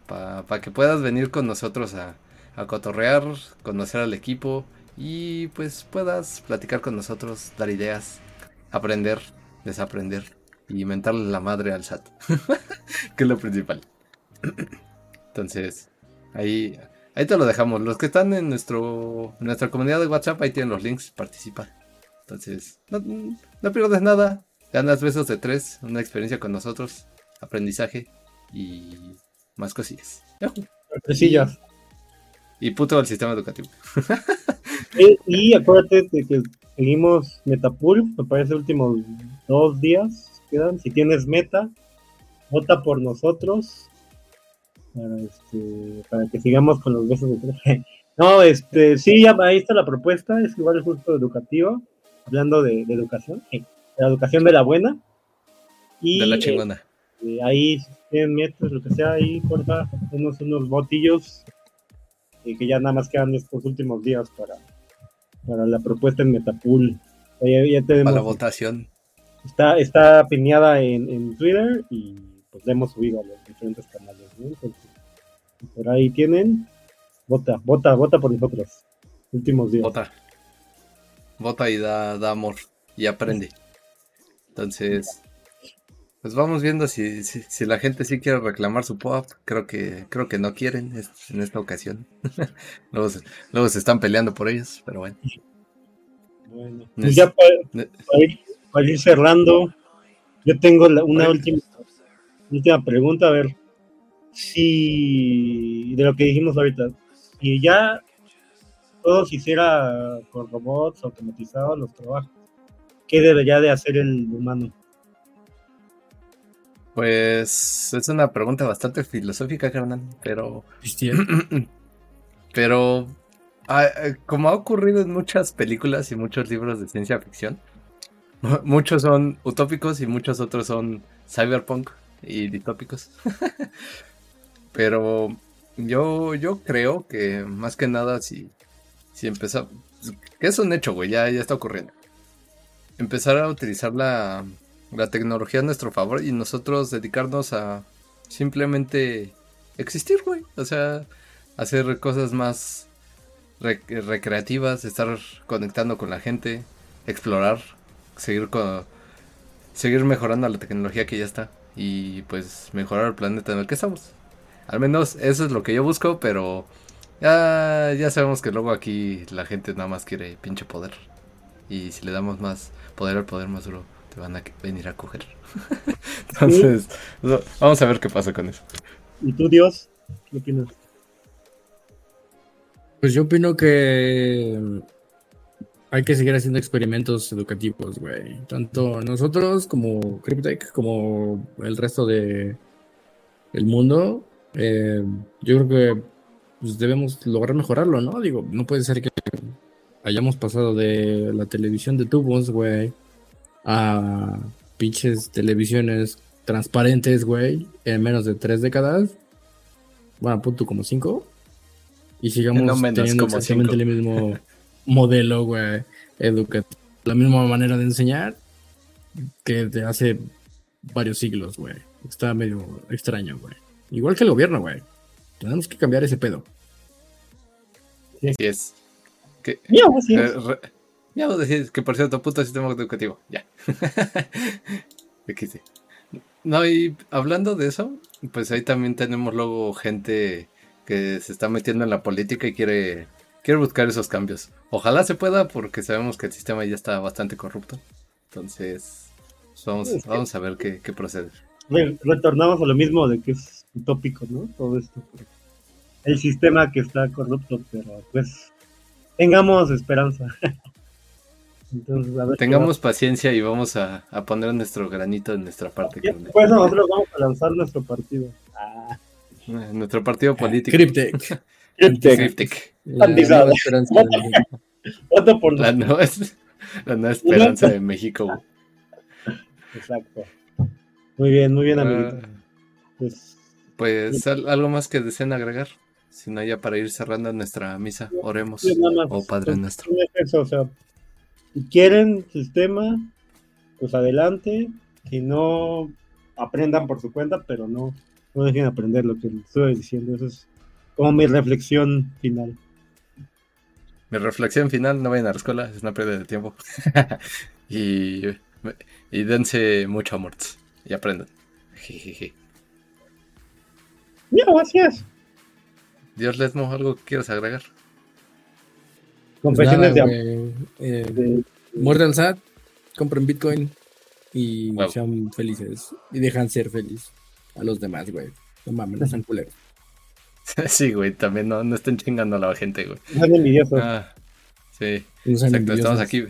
para que puedas venir con nosotros a, a cotorrear, conocer al equipo y pues puedas platicar con nosotros, dar ideas, aprender, desaprender y mentarle la madre al SAT, que es lo principal. Entonces, ahí, ahí te lo dejamos. Los que están en, nuestro, en nuestra comunidad de WhatsApp, ahí tienen los links, participa. Entonces, no, no pierdes nada, ganas besos de tres, una experiencia con nosotros, aprendizaje y más cosillas. Cosillas. Y, puto el sistema educativo. y, acuérdate de que seguimos Metapool, me parece últimos dos días quedan. Si tienes meta, vota por nosotros para, este, para que sigamos con los besos de tres. No, este, sí, ya ahí está la propuesta, es igual el justo educativo, hablando de, educación, de la educación de la buena. Y, de la chingona. Eh, ahí 100 metros, lo que sea, ahí porfa, unos, unos botillos y que ya nada más quedan estos últimos días para, para la propuesta en Metapool. Ya, tenemos, para la votación. Está, está piñada en, en, Twitter y pues la hemos subido a los diferentes canales. Por ahí tienen. Vota, vota, vota por nosotros. Últimos días. Vota. Vota y da, da amor. Y aprende. Entonces, pues vamos viendo si, si, la gente sí quiere reclamar su pop. Creo que, creo que no quieren en esta ocasión. luego, se, están peleando por ellos, pero bueno. Bueno, pues ya para, ir, cerrando, yo tengo una última, última pregunta. A ver, si de lo que dijimos ahorita, si ya todo se hiciera por robots automatizados los trabajos. ¿Qué debería de hacer el humano? Pues es una pregunta bastante filosófica, carnal, pero... Pero ah, eh, como ha ocurrido en muchas películas y muchos libros de ciencia ficción, mu- muchos son utópicos y muchos otros son cyberpunk y distópicos. Pero yo, yo creo que más que nada si, si empezamos... Que es un hecho, güey, ya, ya está ocurriendo. Empezar a utilizar la, la tecnología a nuestro favor y nosotros dedicarnos a simplemente existir, güey. O sea, hacer cosas más re- recreativas, estar conectando con la gente, explorar, seguir con, seguir mejorando la tecnología que ya está y pues mejorar el planeta en el que estamos. Al menos eso es lo que yo busco, pero ya, ya sabemos que luego aquí la gente nada más quiere pinche poder. Y si le damos más poder al poder más duro, te van a venir a coger. Entonces, vamos a ver qué pasa con eso. ¿Y tú, Dios? ¿Qué opinas? Pues yo opino que hay que seguir haciendo experimentos educativos, güey. Tanto nosotros como Cryptech, como el resto de el mundo. Eh, yo creo que pues, debemos lograr mejorarlo, ¿no? Digo, no puede ser que hayamos pasado de la televisión de tubos, güey, a pinches televisiones transparentes, güey, en menos de tres décadas. Bueno, punto como cinco. Y sigamos No teniendo exactamente cinco. el mismo modelo, güey, educativo. La misma manera de enseñar que de hace varios siglos, güey. Está medio extraño, güey. Igual que el gobierno, güey. Tenemos que cambiar ese pedo. Así es. Que, eh, re- decir que por cierto, puto sistema educativo. Ya. XD. No, y hablando de eso, pues ahí también tenemos luego gente que se está metiendo en la política y quiere, quiere buscar esos cambios. Ojalá se pueda porque sabemos que el sistema ya está bastante corrupto. Entonces, vamos, vamos a ver qué, qué procede. Re- retornamos a lo mismo de que es utópico, ¿no? Todo esto. El sistema que está corrupto, pero pues tengamos esperanza. Entonces, a ver. Tengamos paciencia y vamos a, a poner nuestro granito en nuestra parte. Pues nosotros vamos a lanzar nuestro partido. Ah, Nuestro partido político. Cryptech. Cryptec. Cryptic. La Candidata. nueva esperanza de por La nueva, es- la nueva esperanza de México. Exacto. Muy bien, muy bien, amiguito. Ah, Pues, pues al- algo más que deseen agregar. Si no, ya para ir cerrando nuestra misa, oremos. sí, más. Oh Padre nuestro. Es eso, o sea, si quieren sistema, pues adelante. Si no, aprendan por su cuenta, pero no, no dejen aprender lo que les estuve diciendo. Eso es como mi reflexión final. Mi reflexión final, no vayan a la escuela, es una pérdida de tiempo. y, y dense mucho amor. Y aprendan. Jejeje. Ya, así es. Dios Lesmo, ¿algo que quieras agregar? Pues Confesiones nada, de. Eh, de- SAT, compren Bitcoin y Huevo. sean felices. Y dejan ser feliz a los demás, güey. No mames, no sean culeros. sí, güey, también no, no estén chingando a la gente, güey. Sean envidiosos. Ah, sí. No sean Exacto, estamos envidiosos. aquí.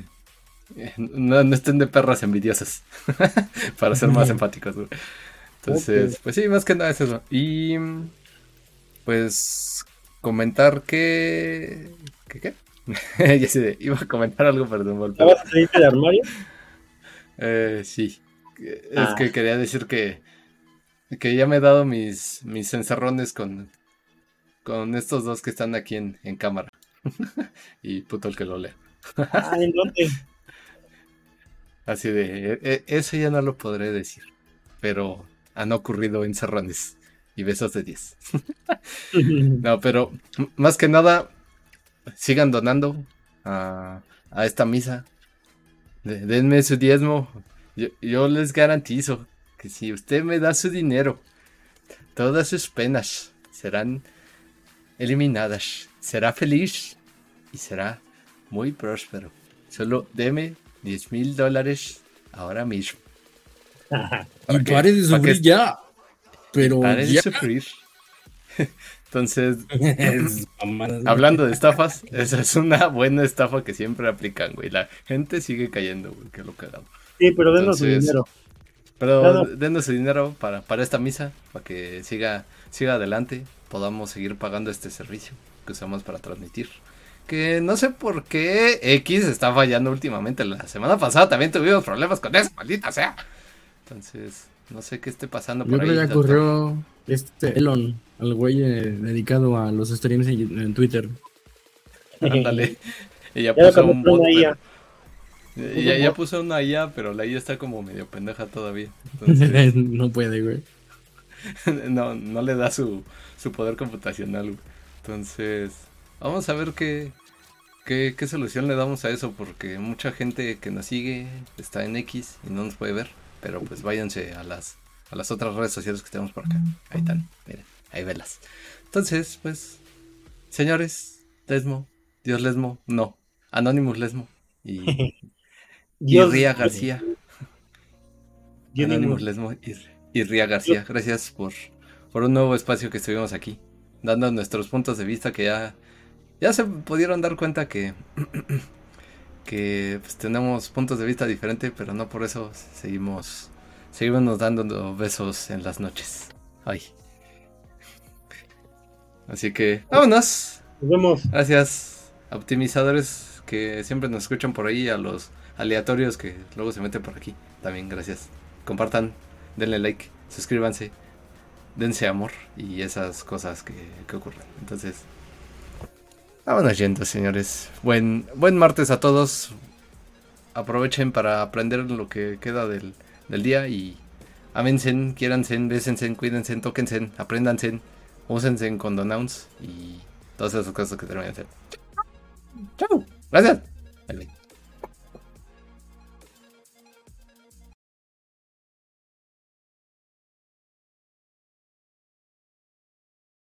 Eh, No, no estén de perras envidiosas. Para ser más empáticos, güey. Entonces, pues sí, más que nada es eso. Y pues comentar que. ¿Qué qué? ya sé, iba a comentar algo, perdón. Volpe. ¿Ya vas a salir del armario? Eh, sí. Es Ah. que quería decir que. Que ya me he dado mis, mis encerrones con. Con estos dos que están aquí en, en cámara. y puto el que lo lea. Ah, ¿en dónde? Así de, e- e- eso ya no lo podré decir, pero han ocurrido encerrones y besos de 10. No, pero más que nada, sigan donando a, a esta misa. De- denme su diezmo. Yo, yo les garantizo que si usted me da su dinero, todas sus penas serán eliminadas. Será feliz y será muy próspero. Solo deme 10 mil dólares ahora mismo. Y pare de sufrir ya. Pero Pare de sufrir. Entonces, hablando de estafas, esa es una buena estafa que siempre aplican, güey. La gente sigue cayendo, güey, que lo cagado. Sí, pero denos su dinero. Pero denos su dinero para, para esta misa, para que siga, siga adelante, podamos seguir pagando este servicio que usamos para transmitir. Que no sé por qué X está fallando últimamente. La semana pasada también tuvimos problemas con eso, maldita sea. Entonces, no sé qué esté pasando por Yo ahí. ya corrió este Elon, al güey eh, dedicado a los streams en, Twitter. Ándale. Ella puso un bot. Una Ya, puso una IA, pero la IA está como medio pendeja todavía. no puede, güey. no, no le da su, su poder computacional. Entonces, vamos a ver qué, qué, qué solución le damos a eso, porque mucha gente que nos sigue está en X y no nos puede ver. Pero pues váyanse a las, a las otras redes sociales que tenemos por acá. Ahí están, miren, ahí velas. Entonces, pues, señores, Lesmo, Dios Lesmo, no, Anonymous Lesmo y, y Ría García. Anonymous Lesmo y, Ría García, gracias por, por un nuevo espacio que estuvimos aquí, dando nuestros puntos de vista que ya, ya se pudieron dar cuenta que que pues, tenemos puntos de vista diferentes, pero no por eso seguimos, seguimos dando besos en las noches. Ay. Así que, vámonos. Nos vemos. Gracias, optimizadores que siempre nos escuchan por ahí, a los aleatorios que luego se meten por aquí. También, gracias. Compartan, denle like, suscríbanse, dense amor y esas cosas que, que ocurren. Entonces, Vámonos yendo, señores. Buen, buen martes a todos. Aprovechen para aprender lo que queda del, día y amense, quiéranse, bésense, cuídense, tóquense, apréndanse, úsense con donouns y todas esas cosas que terminan hacer. Chau. Gracias.